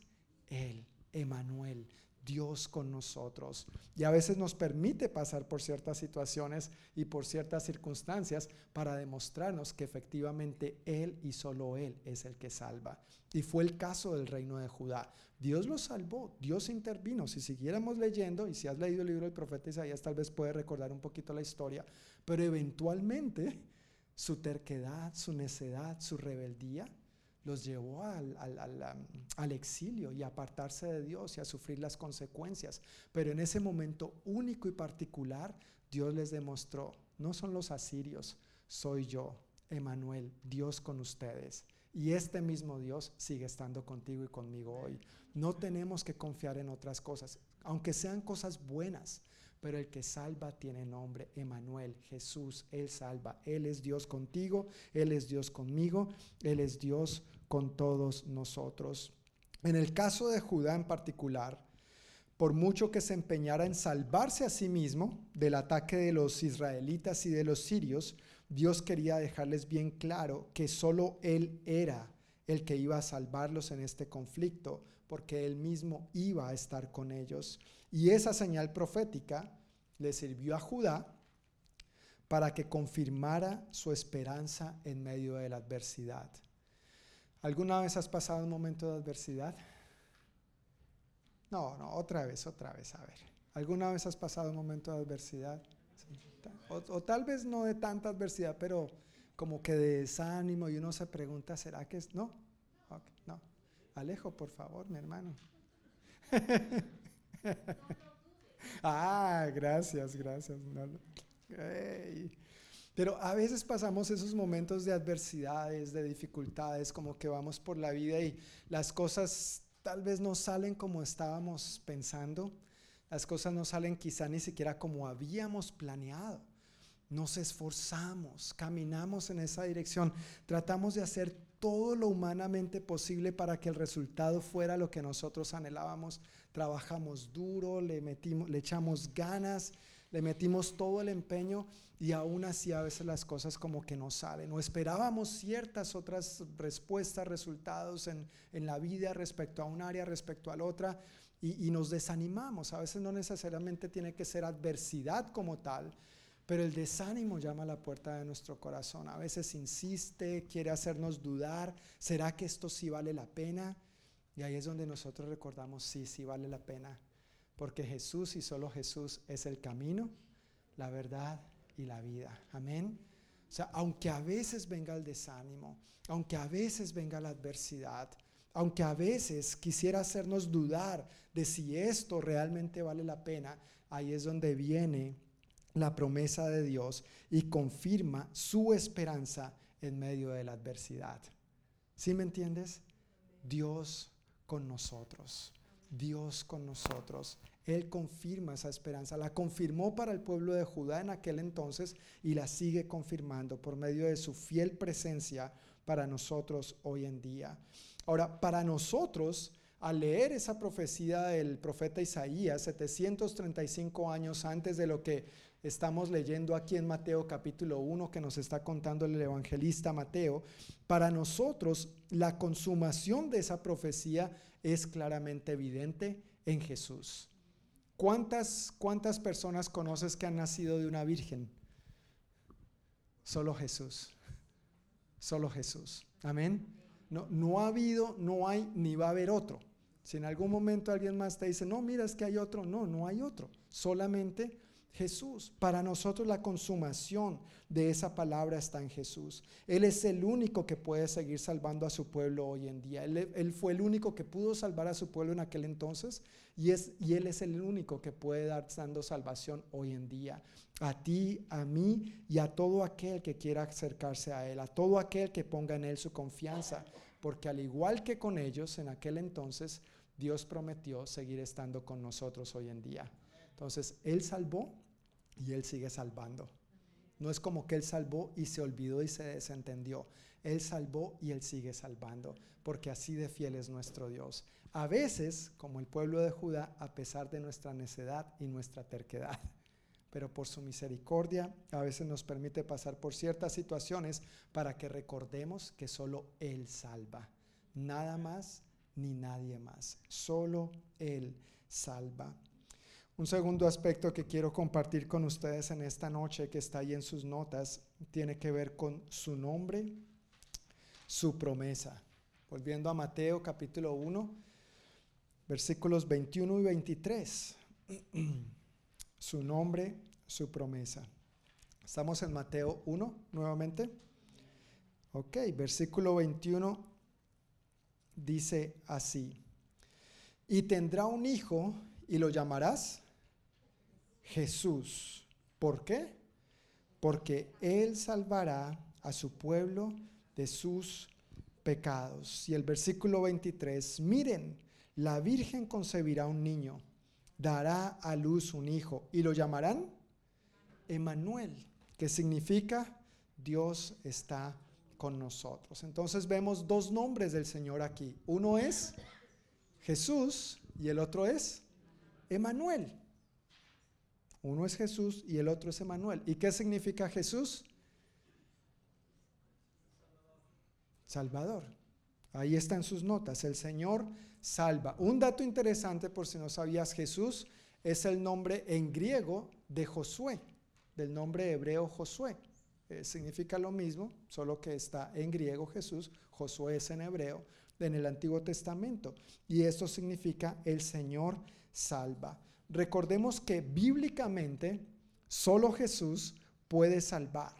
Él, Emanuel, Dios con nosotros. Y a veces nos permite pasar por ciertas situaciones y por ciertas circunstancias para demostrarnos que efectivamente Él y solo Él es el que salva. Y fue el caso del reino de Judá. Dios lo salvó, Dios intervino. Si siguiéramos leyendo, y si has leído el libro del profeta Isaías, tal vez puedes recordar un poquito la historia, pero eventualmente su terquedad, su necedad, su rebeldía los llevó al, exilio y a apartarse de Dios y a sufrir las consecuencias. Pero en ese momento único y particular, Dios les demostró, no son los asirios, soy yo, Emanuel, Dios con ustedes. Y este mismo Dios sigue estando contigo y conmigo hoy. No tenemos que confiar en otras cosas, aunque sean cosas buenas, pero el que salva tiene nombre, Emanuel, Jesús, Él salva. Él es Dios contigo, Él es Dios conmigo, Él es Dios con todos nosotros. En el caso de Judá en particular, por mucho que se empeñara en salvarse a sí mismo del ataque de los israelitas y de los sirios, Dios quería dejarles bien claro que solo Él era el que iba a salvarlos en este conflicto, porque Él mismo iba a estar con ellos. Y esa señal profética le sirvió a Judá para que confirmara su esperanza en medio de la adversidad. ¿Alguna vez has pasado un momento de adversidad? No, no, otra vez, otra vez, a ver. ¿Alguna vez has pasado un momento de adversidad? O, tal vez no de tanta adversidad, pero como que de desánimo y uno se pregunta, ¿será que es? No, no. Alejo, por favor, mi hermano. ah, gracias, gracias. Pero a veces pasamos esos momentos de adversidades, de dificultades, como que vamos por la vida y las cosas tal vez no salen como estábamos pensando, las cosas no salen quizá ni siquiera como habíamos planeado. Nos esforzamos, caminamos en esa dirección, tratamos de hacer todo lo humanamente posible para que el resultado fuera lo que nosotros anhelábamos, trabajamos duro, le, metimos, le echamos ganas, le metimos todo el empeño y aún así a veces las cosas como que no salen. O esperábamos ciertas otras respuestas, resultados en, la vida respecto a un área, respecto a la otra, y, y nos desanimamos. A veces no necesariamente tiene que ser adversidad como tal, pero el desánimo llama a la puerta de nuestro corazón. A veces insiste, quiere hacernos dudar, ¿será que esto sí vale la pena? Y ahí es donde nosotros recordamos, sí, sí vale la pena, porque Jesús y solo Jesús es el camino, la verdad y la vida. Amén. O sea, aunque a veces venga el desánimo, aunque a veces venga la adversidad, aunque a veces quisiera hacernos dudar de si esto realmente vale la pena, ahí es donde viene la promesa de Dios y confirma su esperanza en medio de la adversidad. ¿Sí me entiendes? Dios con nosotros. Dios con nosotros. Él confirma esa esperanza. La confirmó para el pueblo de Judá en aquel entonces y la sigue confirmando por medio de su fiel presencia para nosotros hoy en día. Ahora, para nosotros, al leer esa profecía del profeta Isaías, 735 años antes de lo que estamos leyendo aquí en Mateo capítulo 1 que nos está contando el evangelista Mateo, para nosotros la consumación de esa profecía es claramente evidente en Jesús. ¿Cuántas, cuántas personas conoces que han nacido de una virgen? Solo Jesús. Solo Jesús. Amén. No, no ha habido, no hay, ni va a haber otro. Si en algún momento alguien más te dice, no, mira, es que hay otro, no, no hay otro. Solamente Jesús. Para nosotros la consumación de esa palabra está en Jesús. Él es el único que puede seguir salvando a su pueblo hoy en día. Él, fue el único que pudo salvar a su pueblo en aquel entonces y, es, y Él es el único que puede dar dando salvación hoy en día. A ti, a mí y a todo aquel que quiera acercarse a Él, a todo aquel que ponga en Él su confianza. Porque al igual que con ellos en aquel entonces, Dios prometió seguir estando con nosotros hoy en día. Entonces, Él salvó y Él sigue salvando. No es como que Él salvó y se olvidó y se desentendió. Él salvó y Él sigue salvando, porque así de fiel es nuestro Dios. A veces, como el pueblo de Judá, a pesar de nuestra necedad y nuestra terquedad. Pero por su misericordia, a veces nos permite pasar por ciertas situaciones para que recordemos que solo Él salva. Nada más ni nadie más. Solo Él salva. Un segundo aspecto que quiero compartir con ustedes en esta noche, que está ahí en sus notas, tiene que ver con su nombre, su promesa. Volviendo a Mateo capítulo 1, versículos 21 y 23. su nombre, su promesa. Estamos en Mateo 1 nuevamente. Ok, versículo 21 dice así. Y tendrá un hijo y lo llamarás Jesús. ¿Por qué? Porque Él salvará a su pueblo de sus pecados. Y el versículo 23, miren, la Virgen concebirá un niño, dará a luz un hijo y lo llamarán Emanuel, que significa Dios está con nosotros. Entonces vemos dos nombres del Señor aquí. Uno es Jesús y el otro es Emanuel. Uno es Jesús y el otro es Emanuel. ¿Y qué significa Jesús? Salvador. Ahí están sus notas. El Señor salva. Un dato interesante por si no sabías, Jesús es el nombre en griego de Josué, del nombre hebreo Josué. Eh, significa lo mismo, solo que está en griego Jesús, Josué es en hebreo, en el Antiguo Testamento. Y esto significa el Señor salva. Recordemos que bíblicamente solo Jesús puede salvar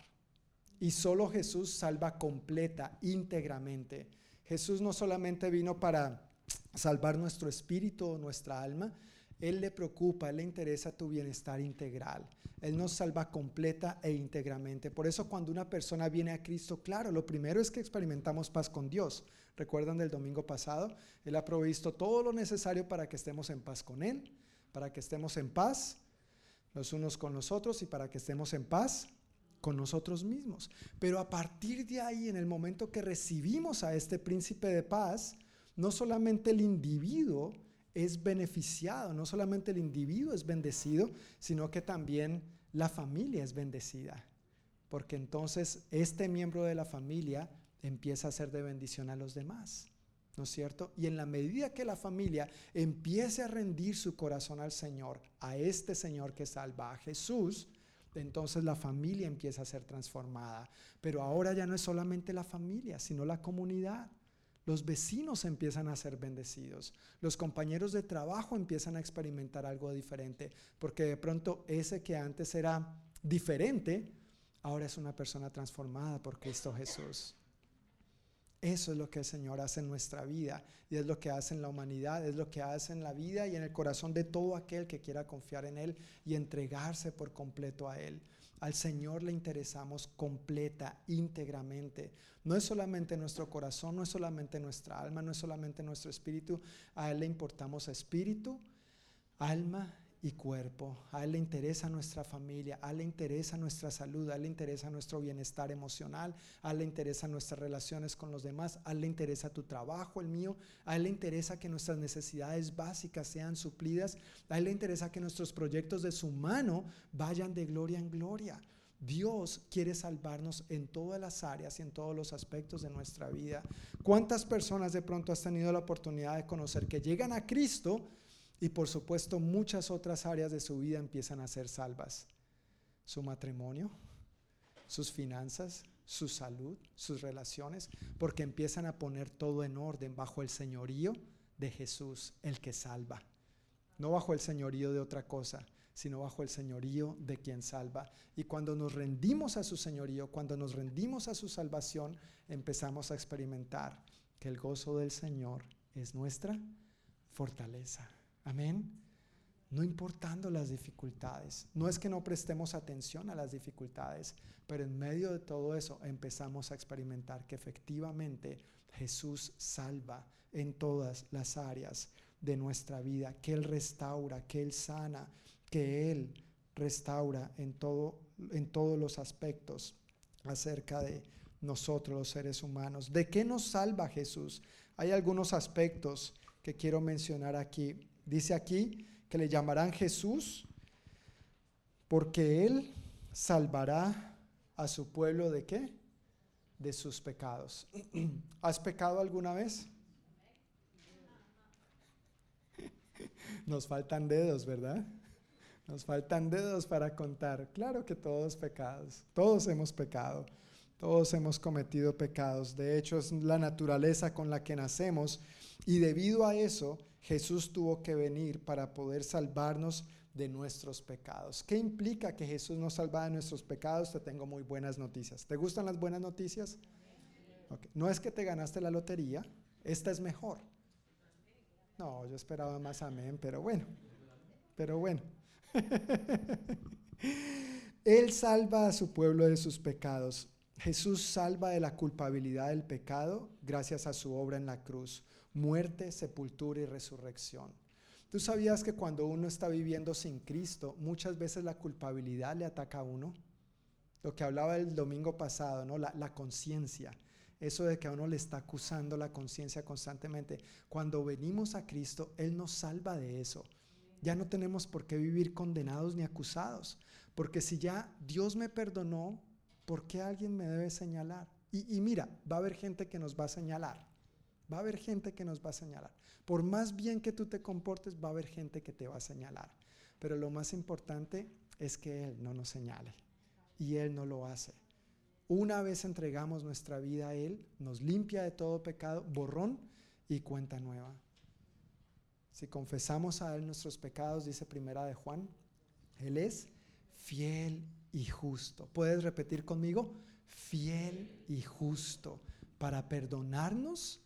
y solo Jesús salva completa, íntegramente. Jesús no solamente vino para salvar nuestro espíritu o nuestra alma, Él le preocupa, Él le interesa tu bienestar integral. Él nos salva completa e íntegramente. Por eso cuando una persona viene a Cristo, claro, lo primero es que experimentamos paz con Dios. Recuerdan del domingo pasado, Él ha provisto todo lo necesario para que estemos en paz con Él para que estemos en paz los unos con los otros y para que estemos en paz con nosotros mismos. Pero a partir de ahí, en el momento que recibimos a este príncipe de paz, no solamente el individuo es beneficiado, no solamente el individuo es bendecido, sino que también la familia es bendecida. Porque entonces este miembro de la familia empieza a ser de bendición a los demás. ¿No es cierto? Y en la medida que la familia empiece a rendir su corazón al Señor, a este Señor que salva a Jesús, entonces la familia empieza a ser transformada. Pero ahora ya no es solamente la familia, sino la comunidad. Los vecinos empiezan a ser bendecidos. Los compañeros de trabajo empiezan a experimentar algo diferente, porque de pronto ese que antes era diferente, ahora es una persona transformada por Cristo Jesús. Eso es lo que el Señor hace en nuestra vida y es lo que hace en la humanidad, es lo que hace en la vida y en el corazón de todo aquel que quiera confiar en Él y entregarse por completo a Él. Al Señor le interesamos completa, íntegramente. No es solamente nuestro corazón, no es solamente nuestra alma, no es solamente nuestro espíritu. A Él le importamos espíritu, alma y cuerpo. A Él le interesa nuestra familia, a Él le interesa nuestra salud, a Él le interesa nuestro bienestar emocional, a Él le interesa nuestras relaciones con los demás, a Él le interesa tu trabajo, el mío, a Él le interesa que nuestras necesidades básicas sean suplidas, a Él le interesa que nuestros proyectos de su mano vayan de gloria en gloria. Dios quiere salvarnos en todas las áreas y en todos los aspectos de nuestra vida. ¿Cuántas personas de pronto has tenido la oportunidad de conocer que llegan a Cristo? Y por supuesto muchas otras áreas de su vida empiezan a ser salvas. Su matrimonio, sus finanzas, su salud, sus relaciones, porque empiezan a poner todo en orden bajo el señorío de Jesús, el que salva. No bajo el señorío de otra cosa, sino bajo el señorío de quien salva. Y cuando nos rendimos a su señorío, cuando nos rendimos a su salvación, empezamos a experimentar que el gozo del Señor es nuestra fortaleza. Amén. No importando las dificultades. No es que no prestemos atención a las dificultades, pero en medio de todo eso empezamos a experimentar que efectivamente Jesús salva en todas las áreas de nuestra vida, que Él restaura, que Él sana, que Él restaura en, todo, en todos los aspectos acerca de nosotros los seres humanos. ¿De qué nos salva Jesús? Hay algunos aspectos que quiero mencionar aquí. Dice aquí que le llamarán Jesús porque Él salvará a su pueblo de qué? De sus pecados. ¿Has pecado alguna vez? Nos faltan dedos, ¿verdad? Nos faltan dedos para contar. Claro que todos pecados, todos hemos pecado, todos hemos cometido pecados. De hecho, es la naturaleza con la que nacemos y debido a eso, Jesús tuvo que venir para poder salvarnos de nuestros pecados. ¿Qué implica que Jesús nos salva de nuestros pecados? Te tengo muy buenas noticias. ¿Te gustan las buenas noticias? No es que te ganaste la lotería, esta es mejor. No, yo esperaba más amén, pero bueno, pero bueno. Él salva a su pueblo de sus pecados. Jesús salva de la culpabilidad del pecado gracias a su obra en la cruz, muerte, sepultura y resurrección. ¿Tú sabías que cuando uno está viviendo sin Cristo, muchas veces la culpabilidad le ataca a uno? Lo que hablaba el domingo pasado, ¿no? La, conciencia. Eso de que a uno le está acusando la conciencia constantemente. Cuando venimos a Cristo, Él nos salva de eso. Ya no tenemos por qué vivir condenados ni acusados. Porque si ya Dios me perdonó, ¿por qué alguien me debe señalar? Y, mira, va a haber gente que nos va a señalar. Va a haber gente que nos va a señalar. Por más bien que tú te comportes, va a haber gente que te va a señalar. Pero lo más importante es que Él no nos señale. Y Él no lo hace. Una vez entregamos nuestra vida a Él, nos limpia de todo pecado, borrón y cuenta nueva. Si confesamos a Él nuestros pecados, dice primera de Juan, Él es fiel y justo. ¿Puedes repetir conmigo? Fiel y justo para perdonarnos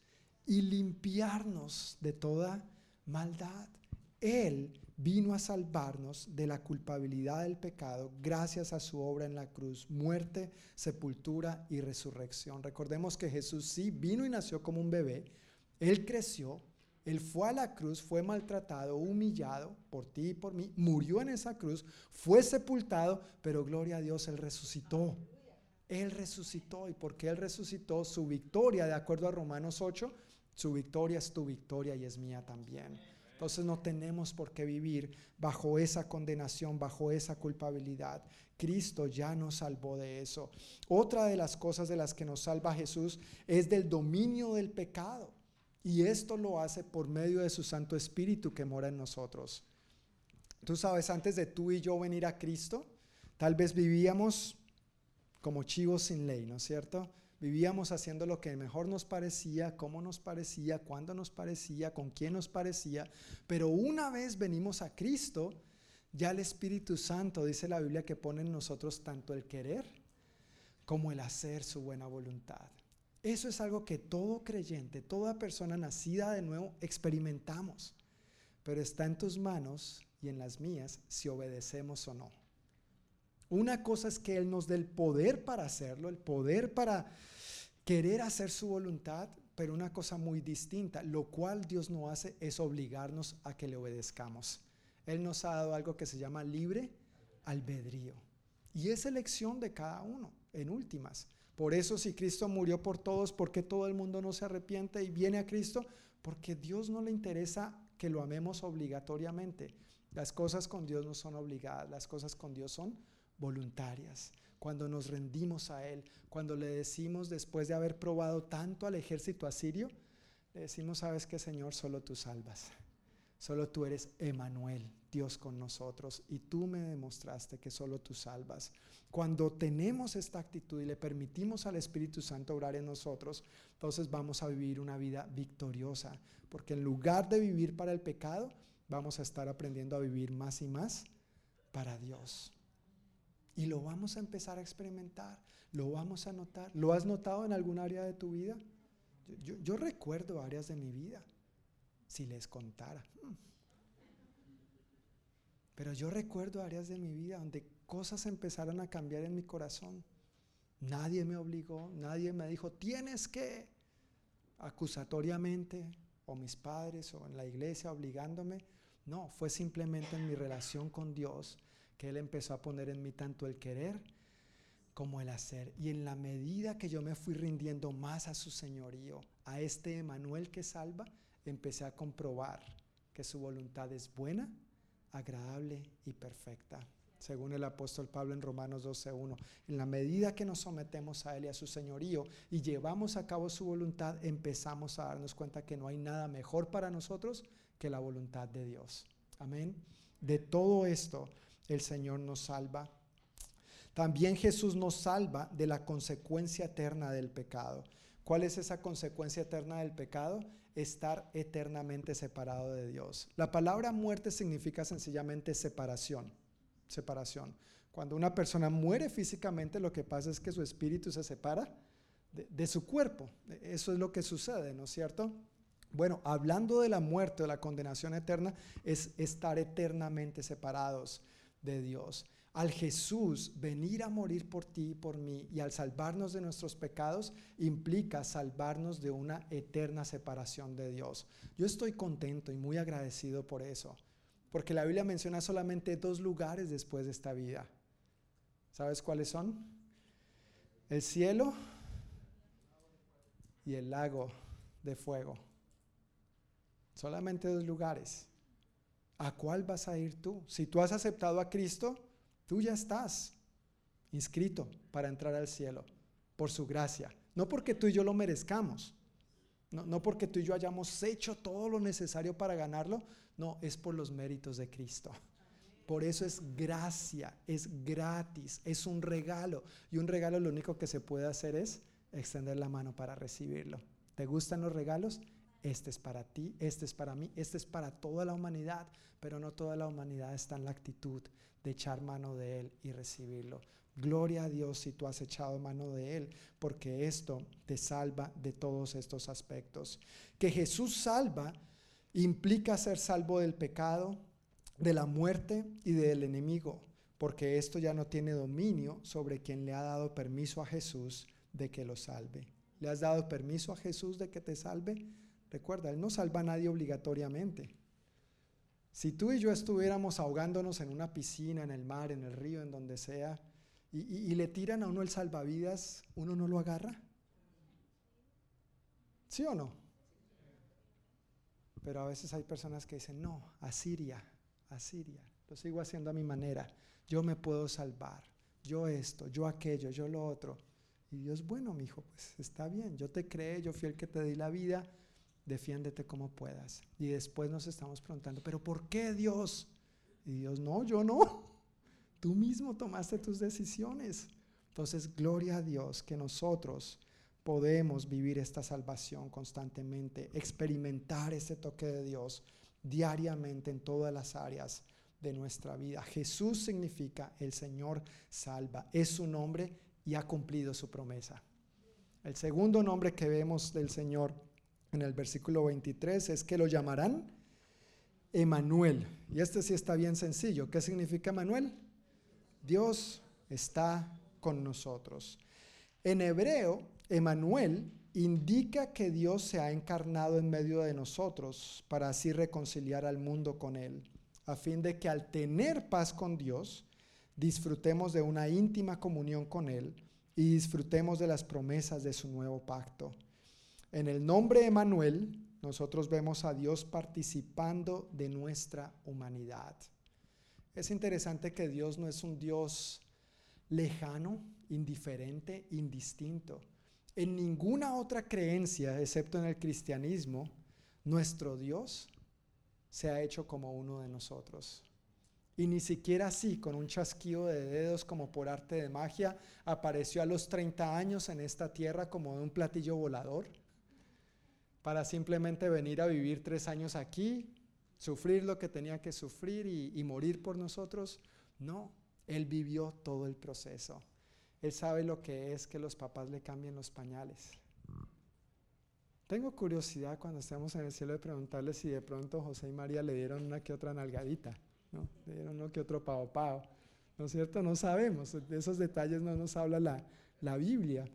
y limpiarnos de toda maldad. Él vino a salvarnos de la culpabilidad del pecado gracias a su obra en la cruz, muerte, sepultura y resurrección. Recordemos que Jesús sí vino y nació como un bebé, Él creció, él fue a la cruz, fue maltratado, humillado por ti y por mí, murió en esa cruz, fue sepultado, pero gloria a Dios, Él resucitó. Él resucitó y porque Él resucitó, su victoria, de acuerdo a Romanos 8, su victoria es tu victoria y es mía también. Entonces no tenemos por qué vivir bajo esa condenación, bajo esa culpabilidad. Cristo ya nos salvó de eso. Otra de las cosas de las que nos salva Jesús es del dominio del pecado. Y esto lo hace por medio de su Santo Espíritu que mora en nosotros. Tú sabes, antes de tú y yo venir a Cristo, tal vez vivíamos como chivos sin ley, ¿no es cierto? Vivíamos haciendo lo que mejor nos parecía, cómo nos parecía, cuándo nos parecía, con quién nos parecía. Pero una vez venimos a Cristo, ya el Espíritu Santo, dice la Biblia, que pone en nosotros tanto el querer como el hacer su buena voluntad. Eso es algo que todo creyente, toda persona nacida de nuevo experimentamos, pero está en tus manos y en las mías si obedecemos o no. Una cosa es que Él nos dé el poder para hacerlo, el poder para querer hacer su voluntad, pero una cosa muy distinta, lo cual Dios no hace es obligarnos a que le obedezcamos. Él nos ha dado algo que se llama libre albedrío. Y es elección de cada uno, en últimas. Por eso si Cristo murió por todos, ¿por qué todo el mundo no se arrepiente y viene a Cristo? Porque Dios no le interesa que lo amemos obligatoriamente. Las cosas con Dios no son obligadas, las cosas con Dios son voluntarias. Cuando nos rendimos a Él, cuando le decimos después de haber probado tanto al ejército asirio, le decimos, sabes que Señor, solo tú salvas. Solo tú eres Emanuel, Dios con nosotros, y tú me demostraste que solo tú salvas. Cuando tenemos esta actitud y le permitimos al Espíritu Santo orar en nosotros, entonces vamos a vivir una vida victoriosa, porque en lugar de vivir para el pecado, vamos a estar aprendiendo a vivir más y más para Dios. Y lo vamos a empezar a experimentar, lo vamos a notar. ¿Lo has notado en algún área de tu vida? Yo, yo recuerdo áreas de mi vida si les contara. Pero yo recuerdo áreas de mi vida donde cosas empezaron a cambiar en mi corazón. Nadie me obligó, nadie me dijo, tienes que, acusatoriamente, o mis padres, o en la iglesia obligándome. No, fue simplemente en mi relación con Dios Él empezó a poner en mí tanto el querer como el hacer. Y en la medida que yo me fui rindiendo más a su señorío, a este Emanuel que salva, empecé a comprobar que su voluntad es buena, agradable y perfecta. Según el apóstol Pablo en Romanos 12.1, en la medida que nos sometemos a Él y a su señorío y llevamos a cabo su voluntad, empezamos a darnos cuenta que no hay nada mejor para nosotros que la voluntad de Dios. Amén. De todo esto, el Señor nos salva. También Jesús nos salva de la consecuencia eterna del pecado. ¿Cuál es esa consecuencia eterna del pecado? Estar eternamente separado de Dios. La palabra muerte significa sencillamente separación. Separación. Cuando una persona muere físicamente, lo que pasa es que su espíritu se separa de, su cuerpo. Eso es lo que sucede, ¿no es cierto? Bueno, hablando de la muerte o la condenación eterna, es estar eternamente separados de Dios al Jesús venir a morir por ti y por mí y al salvarnos de nuestros pecados implica salvarnos de una eterna separación de Dios. Yo estoy contento y muy agradecido por eso, porque la Biblia menciona solamente dos lugares después de esta vida. ¿Sabes cuáles son? El cielo y el lago de fuego. Solamente dos lugares. ¿A cuál vas a ir tú? Si tú has aceptado a Cristo, Tú ya estás inscrito para entrar al cielo por su gracia. No porque tú y yo lo merezcamos. No, porque tú y yo hayamos hecho todo lo necesario para ganarlo. No, es por los méritos de Cristo. Por eso es gracia, es gratis, es un regalo. Y un regalo lo único que se puede hacer es extender la mano para recibirlo. ¿Te gustan los regalos? Este es para ti, este es para mí, este es para toda la humanidad, pero no toda la humanidad está en la actitud de echar mano de Él y recibirlo. Gloria a Dios si tú has echado mano de Él, porque esto te salva de todos estos aspectos. Que Jesús salva implica ser salvo del pecado, de la muerte y del enemigo, porque esto ya no tiene dominio sobre quien le ha dado permiso a Jesús de que lo salve. ¿Le has dado permiso a Jesús de que te salve? Recuerda, Él no salva a nadie obligatoriamente. Si tú y yo estuviéramos ahogándonos en una piscina, en el mar, en el río, en donde sea, y, le tiran a uno el salvavidas, ¿uno no lo agarra? ¿Sí o no? Pero a veces hay personas que dicen, no, a Siria, a Siria, lo sigo haciendo a mi manera, yo me puedo salvar, yo esto, yo aquello, yo lo otro. Y Dios, bueno, mi hijo, pues está bien, yo te creé, yo fui el que te di la vida, defiéndete como puedas. Y después nos estamos preguntando, pero ¿por qué Dios? Y Dios, no, yo no. Tú mismo tomaste tus decisiones. Entonces, gloria a Dios que nosotros podemos vivir esta salvación constantemente, experimentar ese toque de Dios diariamente en todas las áreas de nuestra vida. Jesús significa el Señor salva, es su nombre y ha cumplido su promesa. El segundo nombre que vemos del Señor en el versículo 23 es que lo llamarán Emanuel. Y este sí está bien sencillo. ¿Qué significa Emanuel? Dios está con nosotros. En hebreo, Emanuel indica que Dios se ha encarnado en medio de nosotros para así reconciliar al mundo con Él, a fin de que al tener paz con Dios, disfrutemos de una íntima comunión con Él y disfrutemos de las promesas de su nuevo pacto. En el nombre de Manuel, nosotros vemos a Dios participando de nuestra humanidad. Es interesante que Dios no es un Dios lejano, indiferente, indistinto. En ninguna otra creencia, excepto en el cristianismo, nuestro Dios se ha hecho como uno de nosotros. Y ni siquiera así, con un chasquido de dedos como por arte de magia, apareció a los 30 años en esta tierra como de un platillo volador, para simplemente venir a vivir tres años aquí, sufrir lo que tenía que sufrir y, morir por nosotros. No, Él vivió todo el proceso. Él sabe lo que es que los papás le cambien los pañales. Tengo curiosidad cuando estemos en el cielo de preguntarle si de pronto José y María le dieron una que otra nalgadita. ¿no? Le dieron uno que otro pavo pavo. ¿No es cierto? No sabemos. De esos detalles no nos habla la, la Biblia.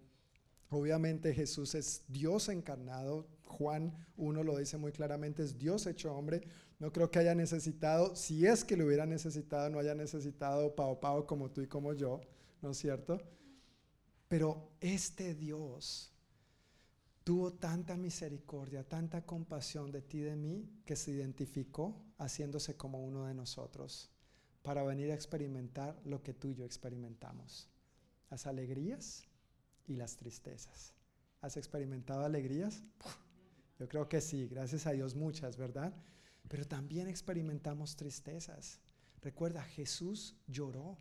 Obviamente Jesús es Dios encarnado. Juan 1 lo dice muy claramente, es Dios hecho hombre. No creo que haya necesitado, si es que lo hubiera necesitado, no haya necesitado pavo pavo como tú y como yo, ¿no es cierto? Pero este Dios tuvo tanta misericordia, tanta compasión de ti y de mí, que se identificó haciéndose como uno de nosotros para venir a experimentar lo que tú y yo experimentamos. Las alegrías y las tristezas. ¿Has experimentado alegrías? Yo creo que sí, gracias a Dios muchas, ¿verdad? Pero también experimentamos tristezas. Recuerda, Jesús lloró.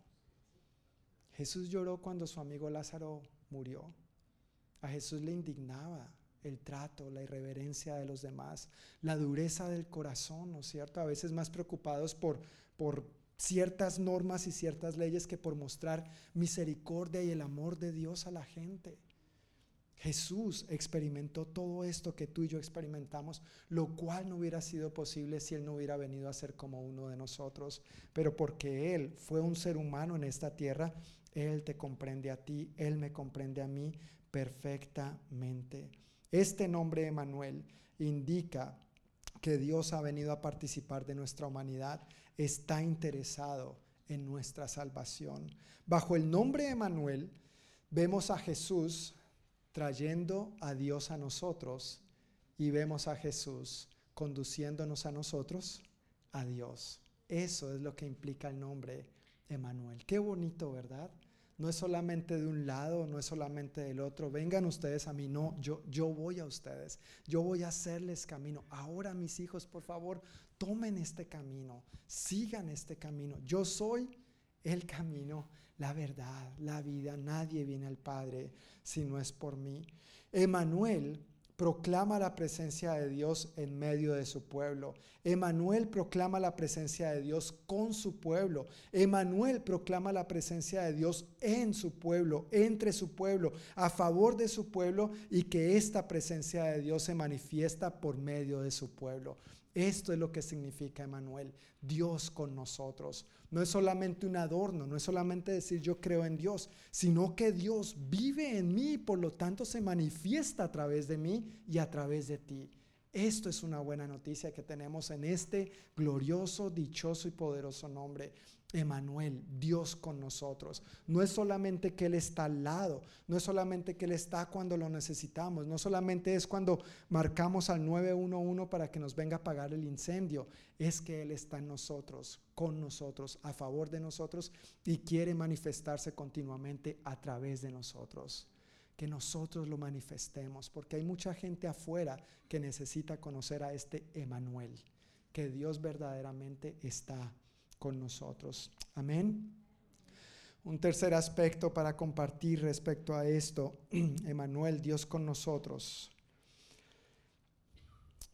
Jesús lloró cuando su amigo Lázaro murió. A Jesús le indignaba el trato, la irreverencia de los demás, la dureza del corazón, ¿no es cierto? A veces más preocupados por, por ciertas normas y ciertas leyes que por mostrar misericordia y el amor de Dios a la gente. Jesús experimentó todo esto que tú y yo experimentamos, lo cual no hubiera sido posible si Él no hubiera venido a ser como uno de nosotros. Pero porque Él fue un ser humano en esta tierra, Él te comprende a ti, Él me comprende a mí perfectamente. Este nombre Emanuel indica que Dios ha venido a participar de nuestra humanidad, está interesado en nuestra salvación. Bajo el nombre Emanuel vemos a Jesús trayendo a Dios a nosotros y vemos a Jesús conduciéndonos a nosotros a Dios. Eso es lo que implica el nombre Emanuel. Qué bonito, ¿verdad? no es solamente de un lado, no es solamente del otro. Vengan ustedes a mí, no, yo, yo voy a ustedes, yo voy a hacerles camino. Ahora mis hijos, por favor, tomen este camino, sigan este camino. Yo soy el camino, la verdad, la vida. Nadie viene al Padre si no es por mí. Emanuel proclama la presencia de Dios en medio de su pueblo. Emanuel proclama la presencia de Dios con su pueblo. Emanuel proclama la presencia de Dios en su pueblo, entre su pueblo, a favor de su pueblo y que esta presencia de Dios se manifiesta por medio de su pueblo. Esto es lo que significa Emanuel, Dios con nosotros. No es solamente un adorno, no es solamente decir yo creo en Dios, sino que Dios vive en mí y por lo tanto se manifiesta a través de mí y a través de ti. Esto es una buena noticia que tenemos en este glorioso, dichoso y poderoso nombre. Emanuel, Dios con nosotros. No es solamente que Él está al lado, no es solamente que Él está cuando lo necesitamos, no solamente es cuando marcamos al 911 para que nos venga a apagar el incendio, es que Él está en nosotros, con nosotros, a favor de nosotros y quiere manifestarse continuamente a través de nosotros. Que nosotros lo manifestemos, porque hay mucha gente afuera que necesita conocer a este Emanuel, que Dios verdaderamente está con nosotros. Amén. Un tercer aspecto para compartir respecto a esto, Emanuel, Dios con nosotros.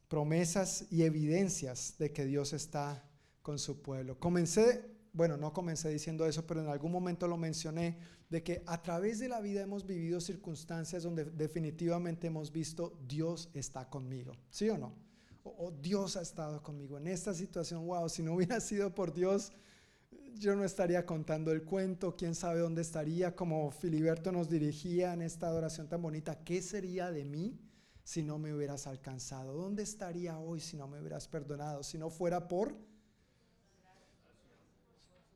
Promesas y evidencias de que Dios está con su pueblo. Comencé, bueno, no comencé diciendo eso, pero en algún momento lo mencioné, de que a través de la vida hemos vivido circunstancias donde definitivamente hemos visto Dios está conmigo. ¿Sí o no? Oh, Dios ha estado conmigo en esta situación, wow, si no hubiera sido por Dios, yo no estaría contando el cuento, quién sabe dónde estaría, como Filiberto nos dirigía en esta adoración tan bonita, ¿qué sería de mí si no me hubieras alcanzado? ¿Dónde estaría hoy si no me hubieras perdonado? Si no fuera por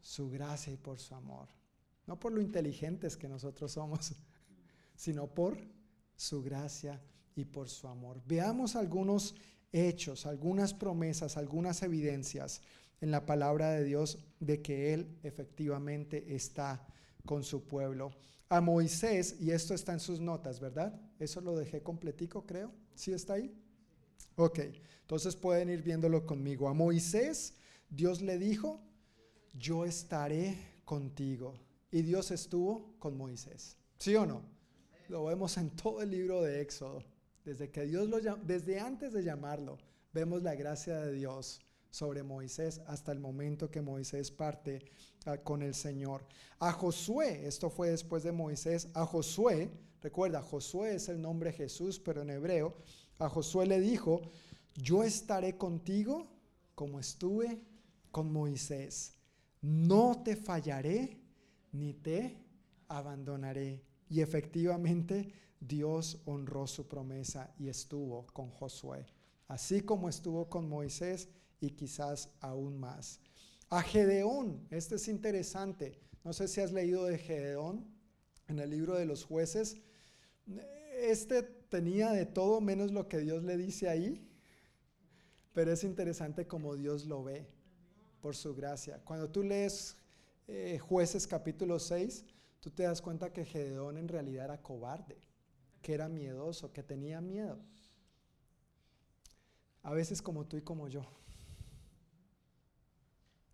su gracia y por su amor. No por lo inteligentes que nosotros somos, sino por su gracia y por su amor. Veamos algunos hechos, algunas promesas, algunas evidencias en la palabra de Dios de que Él efectivamente está con su pueblo. A Moisés, y esto está en sus notas, ¿verdad? Eso lo dejé completico, creo. ¿Sí está ahí? Ok, entonces pueden ir viéndolo conmigo. A Moisés, Dios le dijo, yo estaré contigo. Y Dios estuvo con Moisés. ¿Sí o no? Lo vemos en todo el libro de Éxodo. Desde que Dios lo desde antes de llamarlo, vemos la gracia de Dios sobre Moisés hasta el momento que Moisés parte ah, con el Señor. A Josué, esto fue después de Moisés, a Josué, recuerda, Josué es el nombre Jesús, pero en hebreo, a Josué le dijo, yo estaré contigo como estuve con Moisés. No te fallaré ni te abandonaré. Y efectivamente Dios honró su promesa y estuvo con Josué, así como estuvo con Moisés y quizás aún más. A Gedeón, este es interesante. No sé si has leído de Gedeón en el libro de los jueces. Este tenía de todo menos lo que Dios le dice ahí, pero es interesante como Dios lo ve por su gracia. Cuando tú lees eh, jueces capítulo 6, tú te das cuenta que Gedeón en realidad era cobarde, que era miedoso, que tenía miedo. A veces como tú y como yo. Un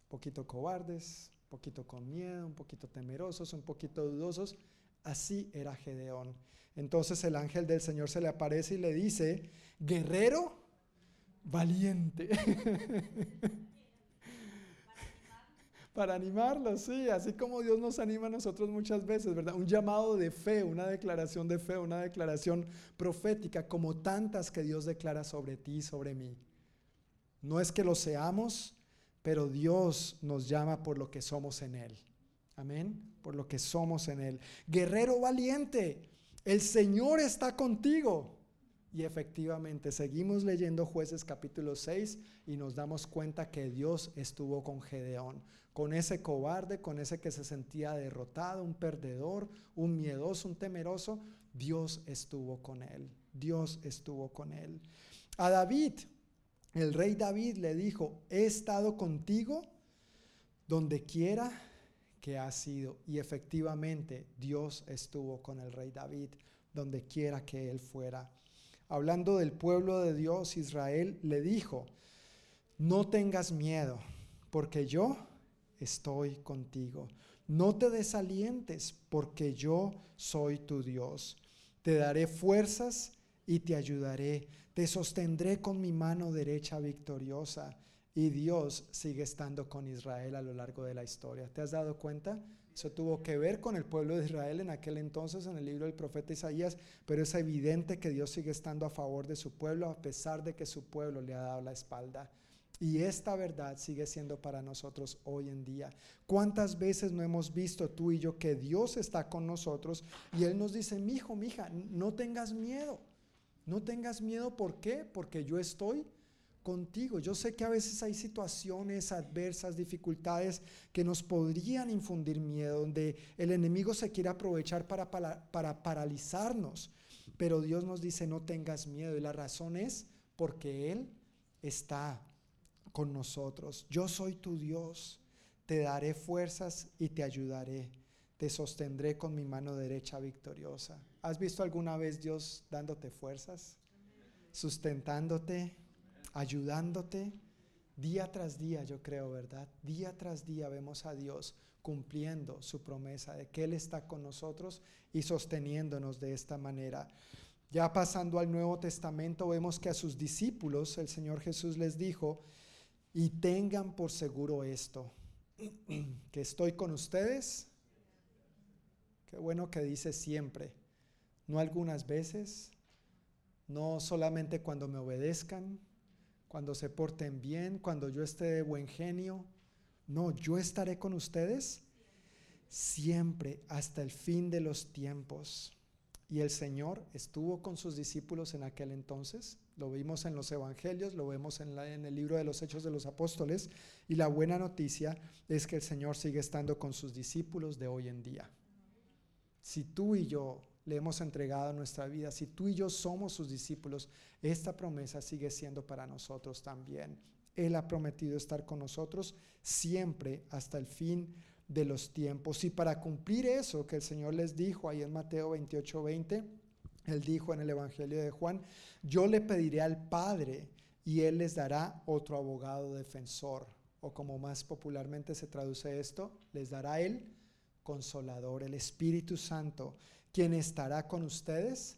poquito cobardes, un poquito con miedo, un poquito temerosos, un poquito dudosos. Así era Gedeón. Entonces el ángel del Señor se le aparece y le dice, guerrero valiente. Para animarlos, sí, así como Dios nos anima a nosotros muchas veces, ¿verdad? Un llamado de fe, una declaración de fe, una declaración profética, como tantas que Dios declara sobre ti y sobre mí. No es que lo seamos, pero Dios nos llama por lo que somos en Él. Amén, por lo que somos en Él. Guerrero valiente, el Señor está contigo. Y efectivamente, seguimos leyendo jueces capítulo 6 y nos damos cuenta que Dios estuvo con Gedeón, con ese cobarde, con ese que se sentía derrotado, un perdedor, un miedoso, un temeroso. Dios estuvo con él, Dios estuvo con él. A David, el rey David le dijo, he estado contigo donde quiera que has sido. Y efectivamente Dios estuvo con el rey David donde quiera que él fuera hablando del pueblo de Dios, Israel, le dijo, no tengas miedo, porque yo estoy contigo. No te desalientes, porque yo soy tu Dios. Te daré fuerzas y te ayudaré. Te sostendré con mi mano derecha victoriosa. Y Dios sigue estando con Israel a lo largo de la historia. ¿Te has dado cuenta? Eso tuvo que ver con el pueblo de Israel en aquel entonces, en el libro del profeta Isaías, pero es evidente que Dios sigue estando a favor de su pueblo a pesar de que su pueblo le ha dado la espalda. Y esta verdad sigue siendo para nosotros hoy en día. ¿Cuántas veces no hemos visto tú y yo que Dios está con nosotros y Él nos dice, mi hijo, mi hija, no tengas miedo. No tengas miedo, ¿por qué? Porque yo estoy contigo. Yo sé que a veces hay situaciones adversas, dificultades que nos podrían infundir miedo, donde el enemigo se quiere aprovechar para, para, paralizarnos. Pero Dios nos dice, no tengas miedo. Y la razón es porque Él está con nosotros. Yo soy tu Dios. Te daré fuerzas y te ayudaré. Te sostendré con mi mano derecha victoriosa. ¿Has visto alguna vez Dios dándote fuerzas? Sustentándote, ayudándote día tras día, yo creo, ¿verdad? Día tras día vemos a Dios cumpliendo su promesa de que Él está con nosotros y sosteniéndonos de esta manera. Ya pasando al Nuevo Testamento, vemos que a sus discípulos el Señor Jesús les dijo, y tengan por seguro esto, que estoy con ustedes. Qué bueno que dice siempre, no algunas veces, no solamente cuando me obedezcan, cuando se porten bien, cuando yo esté de buen genio. No, yo estaré con ustedes siempre hasta el fin de los tiempos. Y el Señor estuvo con sus discípulos en aquel entonces. Lo vimos en los evangelios, lo vemos en, en, el libro de los Hechos de los Apóstoles. Y la buena noticia es que el Señor sigue estando con sus discípulos de hoy en día. Si tú y yo le hemos entregado nuestra vida, si tú y yo somos sus discípulos, esta promesa sigue siendo para nosotros también. Él ha prometido estar con nosotros siempre hasta el fin de los tiempos. Y para cumplir eso que el Señor les dijo ahí en Mateo 28, 20, Él dijo en el Evangelio de Juan, yo le pediré al Padre y Él les dará otro abogado defensor, o como más popularmente se traduce esto, les dará el consolador, el Espíritu Santo, quien estará con ustedes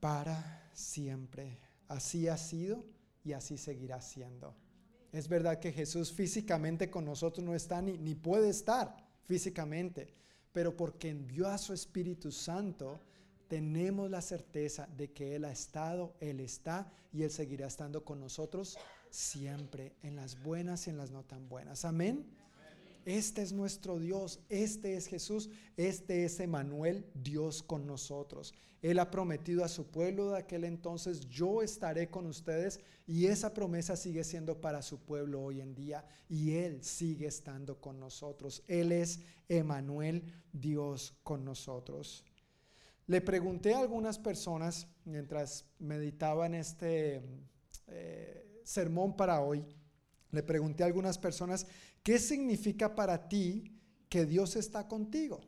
para siempre. Así ha sido y así seguirá siendo. Es verdad que Jesús físicamente con nosotros no está ni, ni puede estar físicamente, pero porque envió a su Espíritu Santo, tenemos la certeza de que Él ha estado, Él está y Él seguirá estando con nosotros siempre, en las buenas y en las no tan buenas. Amén. Este es nuestro Dios, este es Jesús, este es Emanuel, Dios con nosotros. Él ha prometido a su pueblo de aquel entonces, yo estaré con ustedes y esa promesa sigue siendo para su pueblo hoy en día y Él sigue estando con nosotros. Él es Emanuel, Dios con nosotros. Le pregunté a algunas personas mientras meditaba en este eh, sermón para hoy, le pregunté a algunas personas, ¿qué significa para ti que Dios está contigo?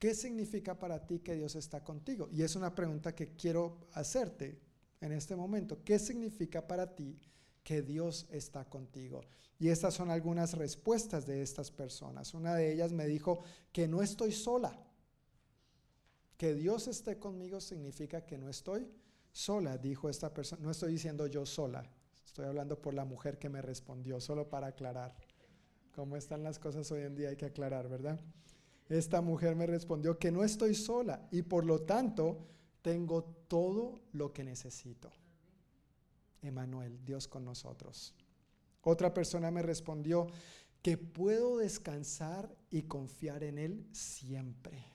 ¿Qué significa para ti que Dios está contigo? Y es una pregunta que quiero hacerte en este momento. ¿Qué significa para ti que Dios está contigo? Y estas son algunas respuestas de estas personas. Una de ellas me dijo que no estoy sola. Que Dios esté conmigo significa que no estoy sola, dijo esta persona. No estoy diciendo yo sola, estoy hablando por la mujer que me respondió, solo para aclarar. Cómo están las cosas hoy en día hay que aclarar, ¿verdad? Esta mujer me respondió que no estoy sola y por lo tanto tengo todo lo que necesito. Emanuel, Dios con nosotros. Otra persona me respondió que puedo descansar y confiar en Él siempre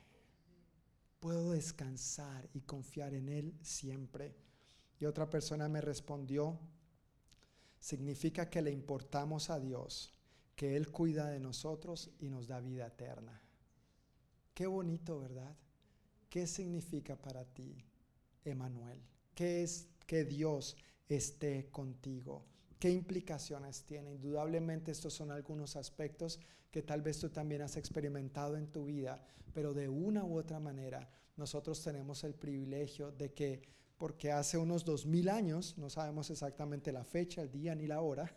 puedo descansar y confiar en Él siempre. Y otra persona me respondió, significa que le importamos a Dios, que Él cuida de nosotros y nos da vida eterna. Qué bonito, ¿verdad? ¿Qué significa para ti, Emanuel? ¿Qué es que Dios esté contigo? ¿Qué implicaciones tiene? Indudablemente estos son algunos aspectos que tal vez tú también has experimentado en tu vida, pero de una u otra manera nosotros tenemos el privilegio de que, porque hace unos dos mil años, no sabemos exactamente la fecha, el día ni la hora,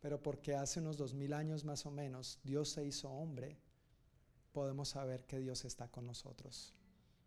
pero porque hace unos dos mil años más o menos Dios se hizo hombre, podemos saber que Dios está con nosotros.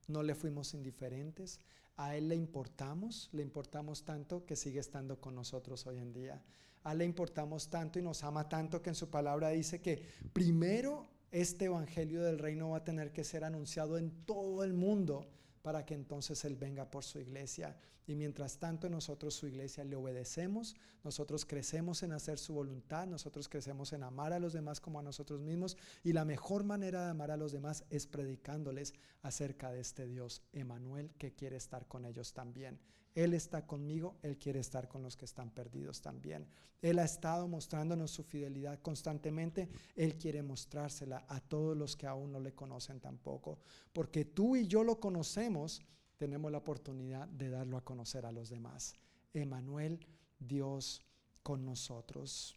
No le fuimos indiferentes, a Él le importamos, le importamos tanto que sigue estando con nosotros hoy en día. A Él le importamos tanto y nos ama tanto que en su palabra dice que primero este Evangelio del Reino va a tener que ser anunciado en todo el mundo para que entonces Él venga por su iglesia. Y mientras tanto nosotros su iglesia le obedecemos, nosotros crecemos en hacer su voluntad, nosotros crecemos en amar a los demás como a nosotros mismos. Y la mejor manera de amar a los demás es predicándoles acerca de este Dios, Emanuel, que quiere estar con ellos también. Él está conmigo, Él quiere estar con los que están perdidos también. Él ha estado mostrándonos su fidelidad constantemente, Él quiere mostrársela a todos los que aún no le conocen tampoco. Porque tú y yo lo conocemos, tenemos la oportunidad de darlo a conocer a los demás. Emanuel, Dios con nosotros.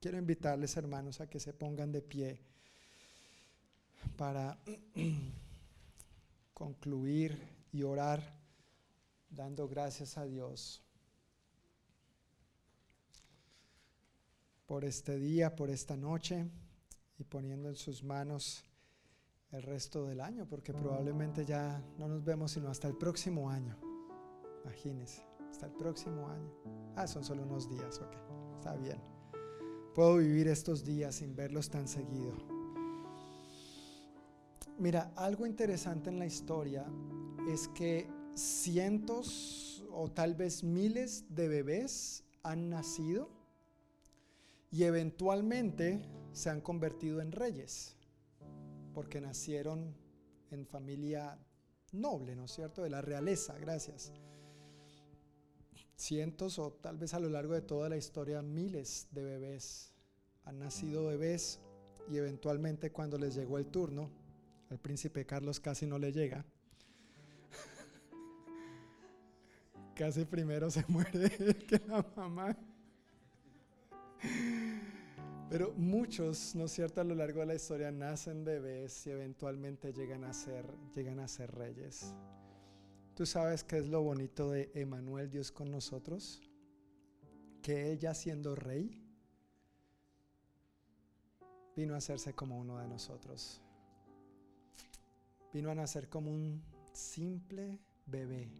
Quiero invitarles, hermanos, a que se pongan de pie para concluir y orar dando gracias a Dios por este día, por esta noche y poniendo en sus manos el resto del año, porque probablemente ya no nos vemos sino hasta el próximo año. Imagínense, hasta el próximo año. Ah, son solo unos días, ok, está bien. Puedo vivir estos días sin verlos tan seguido. Mira, algo interesante en la historia es que cientos o tal vez miles de bebés han nacido y eventualmente se han convertido en reyes, porque nacieron en familia noble, ¿no es cierto? De la realeza, gracias. Cientos o tal vez a lo largo de toda la historia miles de bebés han nacido bebés y eventualmente cuando les llegó el turno, al príncipe Carlos casi no le llega, casi primero se muere que la mamá. Pero muchos, ¿no es cierto?, a lo largo de la historia nacen bebés y eventualmente llegan a ser, llegan a ser reyes. ¿Tú sabes qué es lo bonito de Emanuel, Dios con nosotros? que Él ya siendo rey, vino a hacerse como uno de nosotros. Vino a nacer como un simple bebé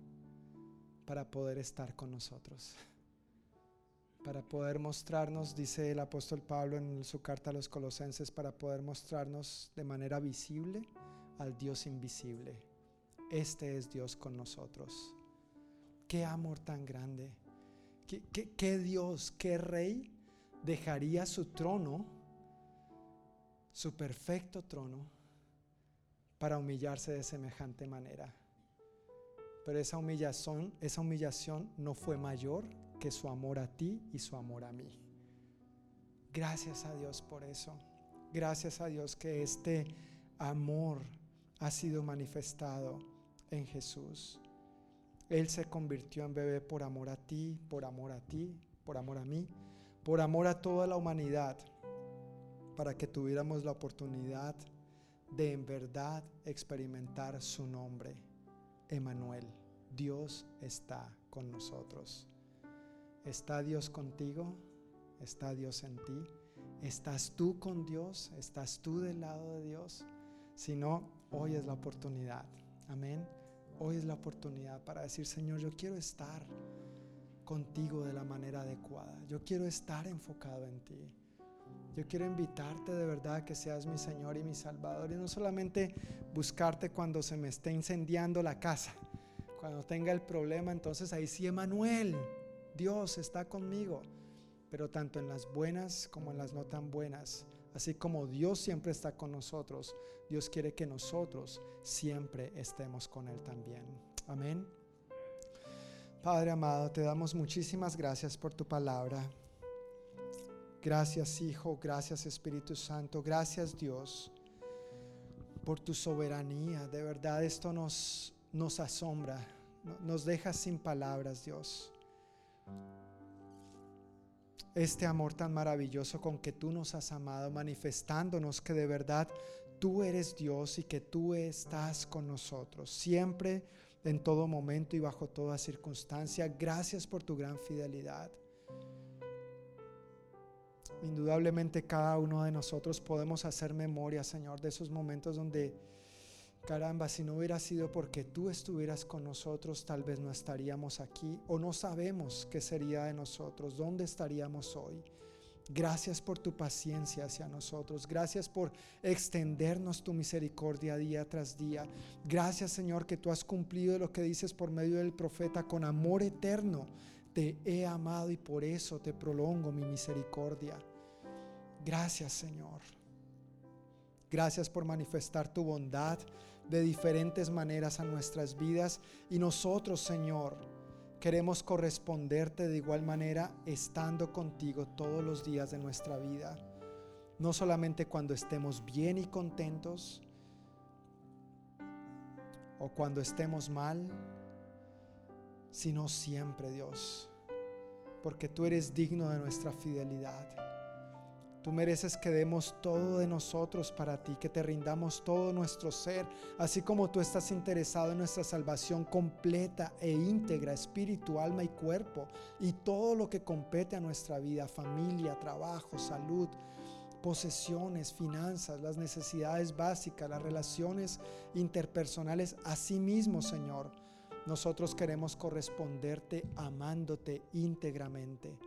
para poder estar con nosotros. Para poder mostrarnos, dice el apóstol Pablo en su carta a los colosenses, para poder mostrarnos de manera visible al Dios invisible. Este es Dios con nosotros. Qué amor tan grande. ¿Qué, Dios, qué rey dejaría su trono, su perfecto trono, para humillarse de semejante manera? Pero esa humillación, esa humillación no fue mayor que su amor a ti y su amor a mí. Gracias a Dios por eso. Gracias a Dios que este amor ha sido manifestado en Jesús. Él se convirtió en bebé por amor a ti, por amor a ti, por amor a mí, por amor a toda la humanidad, para que tuviéramos la oportunidad de en verdad experimentar su nombre, Emanuel. Dios está con nosotros. ¿Está Dios contigo? ¿Está Dios en ti? ¿Estás tú con Dios? ¿Estás tú del lado de Dios? Si no, hoy es la oportunidad. Amén. Hoy es la oportunidad para decir, Señor, yo quiero estar contigo de la manera adecuada. Yo quiero estar enfocado en ti. Yo quiero invitarte de verdad a que seas mi Señor y mi Salvador. Y no solamente buscarte cuando se me esté incendiando la casa, cuando tenga el problema, entonces ahí sí, Emanuel, Dios está conmigo. Pero tanto en las buenas como en las no tan buenas, así como Dios siempre está con nosotros, Dios quiere que nosotros siempre estemos con Él también. Amén. Padre amado, te damos muchísimas gracias por tu palabra. Gracias Hijo, gracias Espíritu Santo, gracias Dios por tu soberanía. De verdad esto nos, nos asombra, nos deja sin palabras Dios. Este amor tan maravilloso con que tú nos has amado, manifestándonos que de verdad tú eres Dios y que tú estás con nosotros, siempre, en todo momento y bajo toda circunstancia. Gracias por tu gran fidelidad. Indudablemente cada uno de nosotros podemos hacer memoria, Señor, de esos momentos donde, caramba, si no hubiera sido porque tú estuvieras con nosotros, tal vez no estaríamos aquí o no sabemos qué sería de nosotros, dónde estaríamos hoy. Gracias por tu paciencia hacia nosotros. Gracias por extendernos tu misericordia día tras día. Gracias Señor que tú has cumplido lo que dices por medio del profeta con amor eterno. Te he amado y por eso te prolongo mi misericordia. Gracias Señor. Gracias por manifestar tu bondad de diferentes maneras a nuestras vidas y nosotros Señor Queremos corresponderte de igual manera estando contigo todos los días de nuestra vida. No solamente cuando estemos bien y contentos o cuando estemos mal, sino siempre Dios, porque tú eres digno de nuestra fidelidad. Tú mereces que demos todo de nosotros para ti, que te rindamos todo nuestro ser, así como tú estás interesado en nuestra salvación completa e íntegra, espíritu, alma y cuerpo, y todo lo que compete a nuestra vida, familia, trabajo, salud, posesiones, finanzas, las necesidades básicas, las relaciones interpersonales, así mismo, Señor. Nosotros queremos corresponderte amándote íntegramente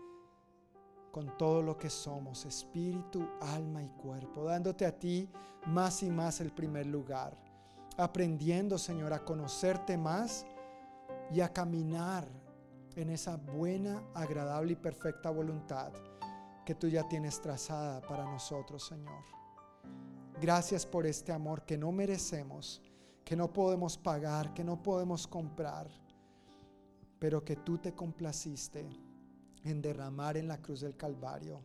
con todo lo que somos, espíritu, alma y cuerpo, dándote a ti más y más el primer lugar, aprendiendo, Señor, a conocerte más y a caminar en esa buena, agradable y perfecta voluntad que tú ya tienes trazada para nosotros, Señor. Gracias por este amor que no merecemos, que no podemos pagar, que no podemos comprar, pero que tú te complaciste en derramar en la cruz del Calvario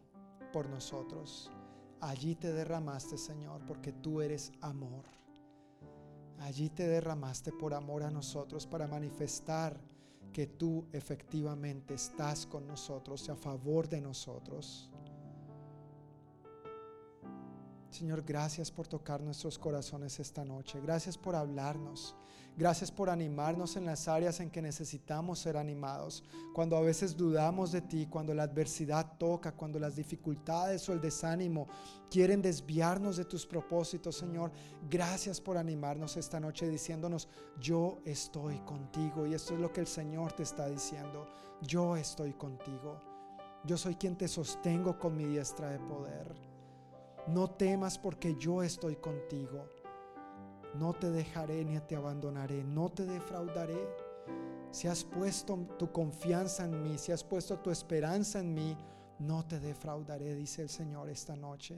por nosotros. Allí te derramaste, Señor, porque tú eres amor. Allí te derramaste por amor a nosotros para manifestar que tú efectivamente estás con nosotros y a favor de nosotros. Señor, gracias por tocar nuestros corazones esta noche. Gracias por hablarnos. Gracias por animarnos en las áreas en que necesitamos ser animados. Cuando a veces dudamos de ti, cuando la adversidad toca, cuando las dificultades o el desánimo quieren desviarnos de tus propósitos, Señor. Gracias por animarnos esta noche diciéndonos, yo estoy contigo. Y esto es lo que el Señor te está diciendo. Yo estoy contigo. Yo soy quien te sostengo con mi diestra de poder. No temas porque yo estoy contigo. No te dejaré ni te abandonaré, no te defraudaré. Si has puesto tu confianza en mí, si has puesto tu esperanza en mí, no te defraudaré, dice el Señor esta noche.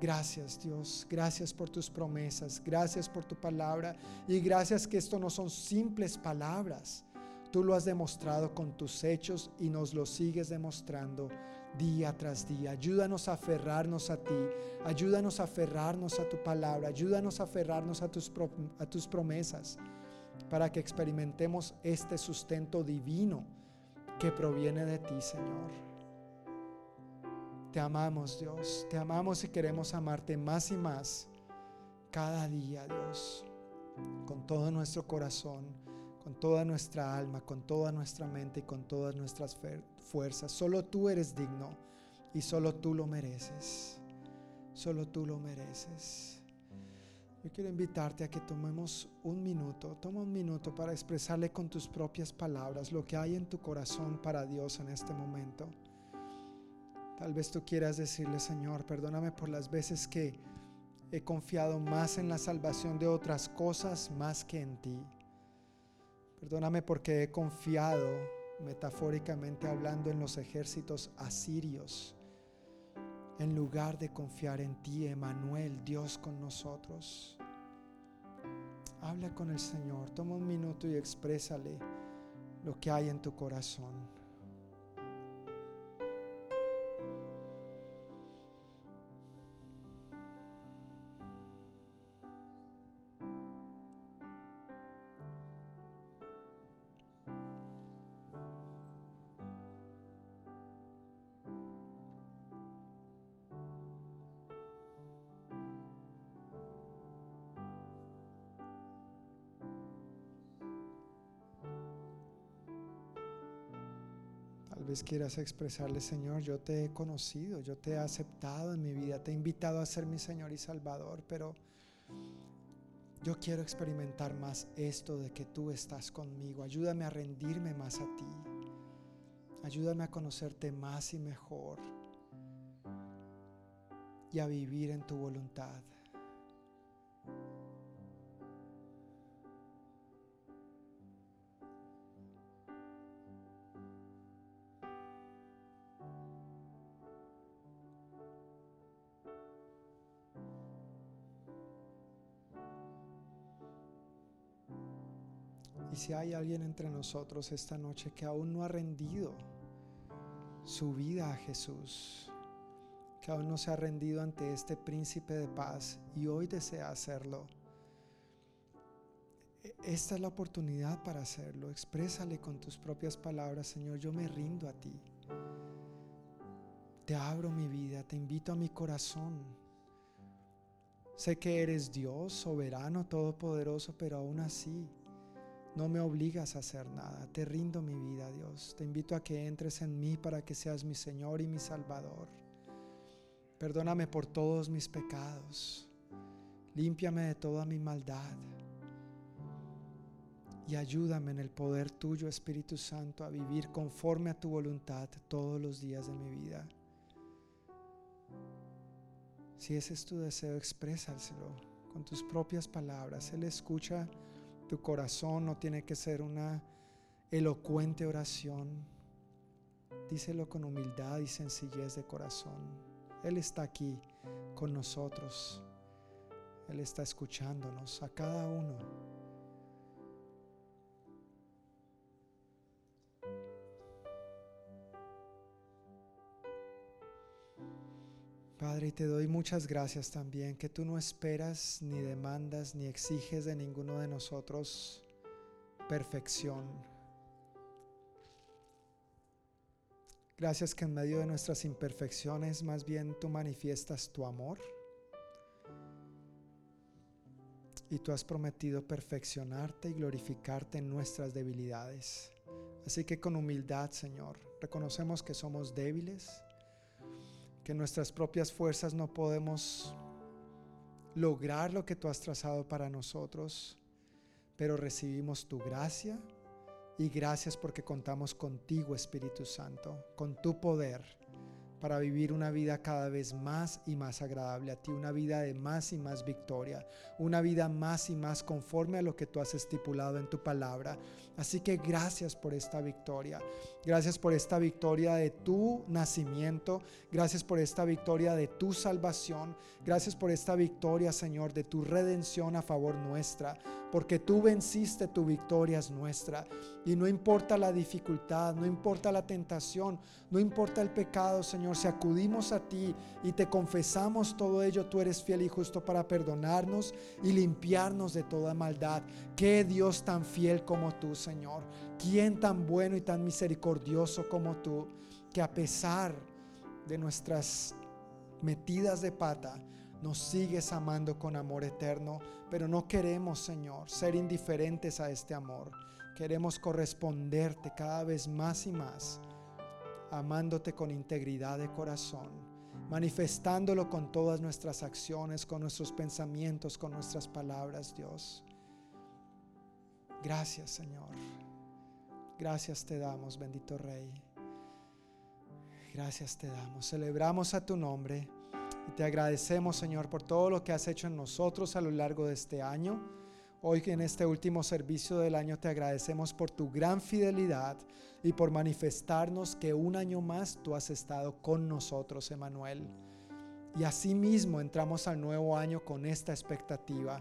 Gracias Dios, gracias por tus promesas, gracias por tu palabra y gracias que esto no son simples palabras. Tú lo has demostrado con tus hechos y nos lo sigues demostrando día tras día. Ayúdanos a aferrarnos a ti, ayúdanos a aferrarnos a tu palabra, ayúdanos a aferrarnos a tus, promesas para que experimentemos este sustento divino que proviene de ti, Señor. Te amamos, Dios, te amamos y queremos amarte más y más cada día, Dios, con todo nuestro corazón, con toda nuestra alma, con toda nuestra mente y con todas nuestras fuerzas. Solo tú eres digno y solo tú lo mereces. Solo tú lo mereces. Yo quiero invitarte a que tomemos un minuto, toma un minuto para expresarle con tus propias palabras lo que hay en tu corazón para Dios en este momento. Tal vez tú quieras decirle, Señor, perdóname por las veces que he confiado más en la salvación de otras cosas más que en ti. Perdóname porque he confiado, metafóricamente hablando, en los ejércitos asirios, en lugar de confiar en ti, Emanuel, Dios con nosotros. Habla con el Señor, toma un minuto y exprésale lo que hay en tu corazón. Vez quieras expresarle, Señor, yo te he conocido, yo te he aceptado en mi vida, te he invitado a ser mi Señor y Salvador, pero yo quiero experimentar más esto de que tú estás conmigo. Ayúdame a rendirme más a ti. Ayúdame a conocerte más y mejor y a vivir en tu voluntad. Si hay alguien entre nosotros esta noche que aún no ha rendido su vida a Jesús, que aún no se ha rendido ante este príncipe de paz y hoy desea hacerlo, e-, esta es la oportunidad para hacerlo. Exprésale con tus propias palabras, Señor, yo me rindo a ti. Te abro mi vida, te invito a mi corazón. Sé que eres Dios, soberano, todopoderoso, pero aún así no me obligas a hacer nada. Te rindo mi vida, Dios. Te invito a que entres en mí para que seas mi Señor y mi Salvador. Perdóname por todos mis pecados. Límpiame de toda mi maldad. Y ayúdame en el poder tuyo, Espíritu Santo, a vivir conforme a tu voluntad todos los días de mi vida. Si ese es tu deseo, exprésaselo con tus propias palabras. Él escucha tu corazón no tiene que ser una elocuente oración. Díselo con humildad y sencillez de corazón. Él está aquí con nosotros. Él está escuchándonos a cada uno. Padre, te doy muchas gracias también, que tú no esperas, ni demandas, ni exiges de ninguno de nosotros perfección. Gracias que en medio de nuestras imperfecciones más bien tú manifiestas tu amor. Y tú has prometido perfeccionarte y glorificarte en nuestras debilidades. Así que con humildad, Señor, reconocemos que somos débiles, que nuestras propias fuerzas no podemos lograr lo que tú has trazado para nosotros, pero recibimos tu gracia y gracias porque contamos contigo, Espíritu Santo, con tu poder para vivir una vida cada vez más y más agradable a ti, una vida de más y más victoria, una vida más y más conforme a lo que tú has estipulado en tu palabra. Así que gracias por esta victoria. Gracias por esta victoria de tu nacimiento. Gracias por esta victoria de tu salvación. Gracias por esta victoria, Señor, de tu redención a favor nuestra. Porque tú venciste, tu victoria es nuestra. Y no importa la dificultad, no importa la tentación, no importa el pecado, Señor, si acudimos a ti y te confesamos todo ello, tú eres fiel y justo para perdonarnos y limpiarnos de toda maldad. Qué Dios tan fiel como tú, Señor. ¿Quién tan bueno y tan misericordioso como tú, que a pesar de nuestras metidas de pata, nos sigues amando con amor eterno, pero no queremos, Señor, ser indiferentes a este amor. Queremos corresponderte cada vez más y más, amándote con integridad de corazón, manifestándolo con todas nuestras acciones, con nuestros pensamientos, con nuestras palabras, Dios. Gracias, Señor. Gracias te damos, bendito Rey. Gracias te damos. Celebramos a tu nombre y te agradecemos, Señor, por todo lo que has hecho en nosotros a lo largo de este año. Hoy en este último servicio del año te agradecemos por tu gran fidelidad y por manifestarnos que un año más tú has estado con nosotros, Emanuel. Y asimismo entramos al nuevo año con esta expectativa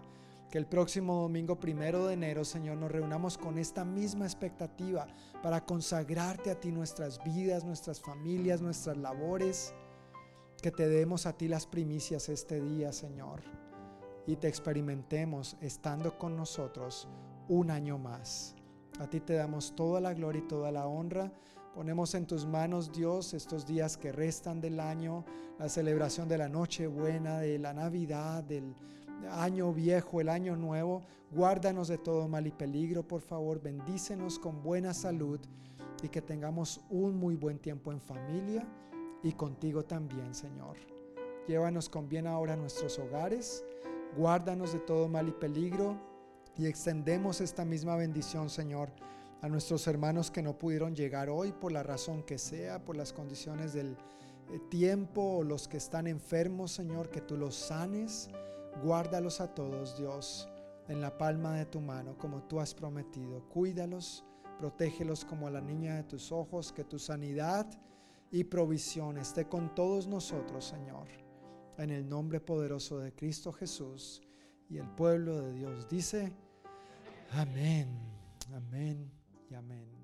que el próximo domingo primero de enero, Señor, nos reunamos con esta misma expectativa para consagrarte a ti nuestras vidas, nuestras familias, nuestras labores. Que te demos a ti las primicias este día, Señor. Y te experimentemos estando con nosotros un año más. A ti te damos toda la gloria y toda la honra. Ponemos en tus manos, Dios, estos días que restan del año, la celebración de la noche buena, de la Navidad, del año viejo, el año nuevo. Guárdanos de todo mal y peligro, por favor. Bendícenos con buena salud y que tengamos un muy buen tiempo en familia y contigo también, Señor. Llévanos con bien ahora a nuestros hogares. Guárdanos de todo mal y peligro y extendemos esta misma bendición, Señor, a nuestros hermanos que no pudieron llegar hoy por la razón que sea, por las condiciones del eh, tiempo o los que están enfermos, Señor, que tú los sanes Guárdalos a todos, Dios, en la palma de tu mano, como tú has prometido. Cuídalos, protégelos como a la niña de tus ojos, que tu sanidad y provisión esté con todos nosotros, Señor. En el nombre poderoso de Cristo Jesús. Y el pueblo de Dios dice, amén, amén y amén.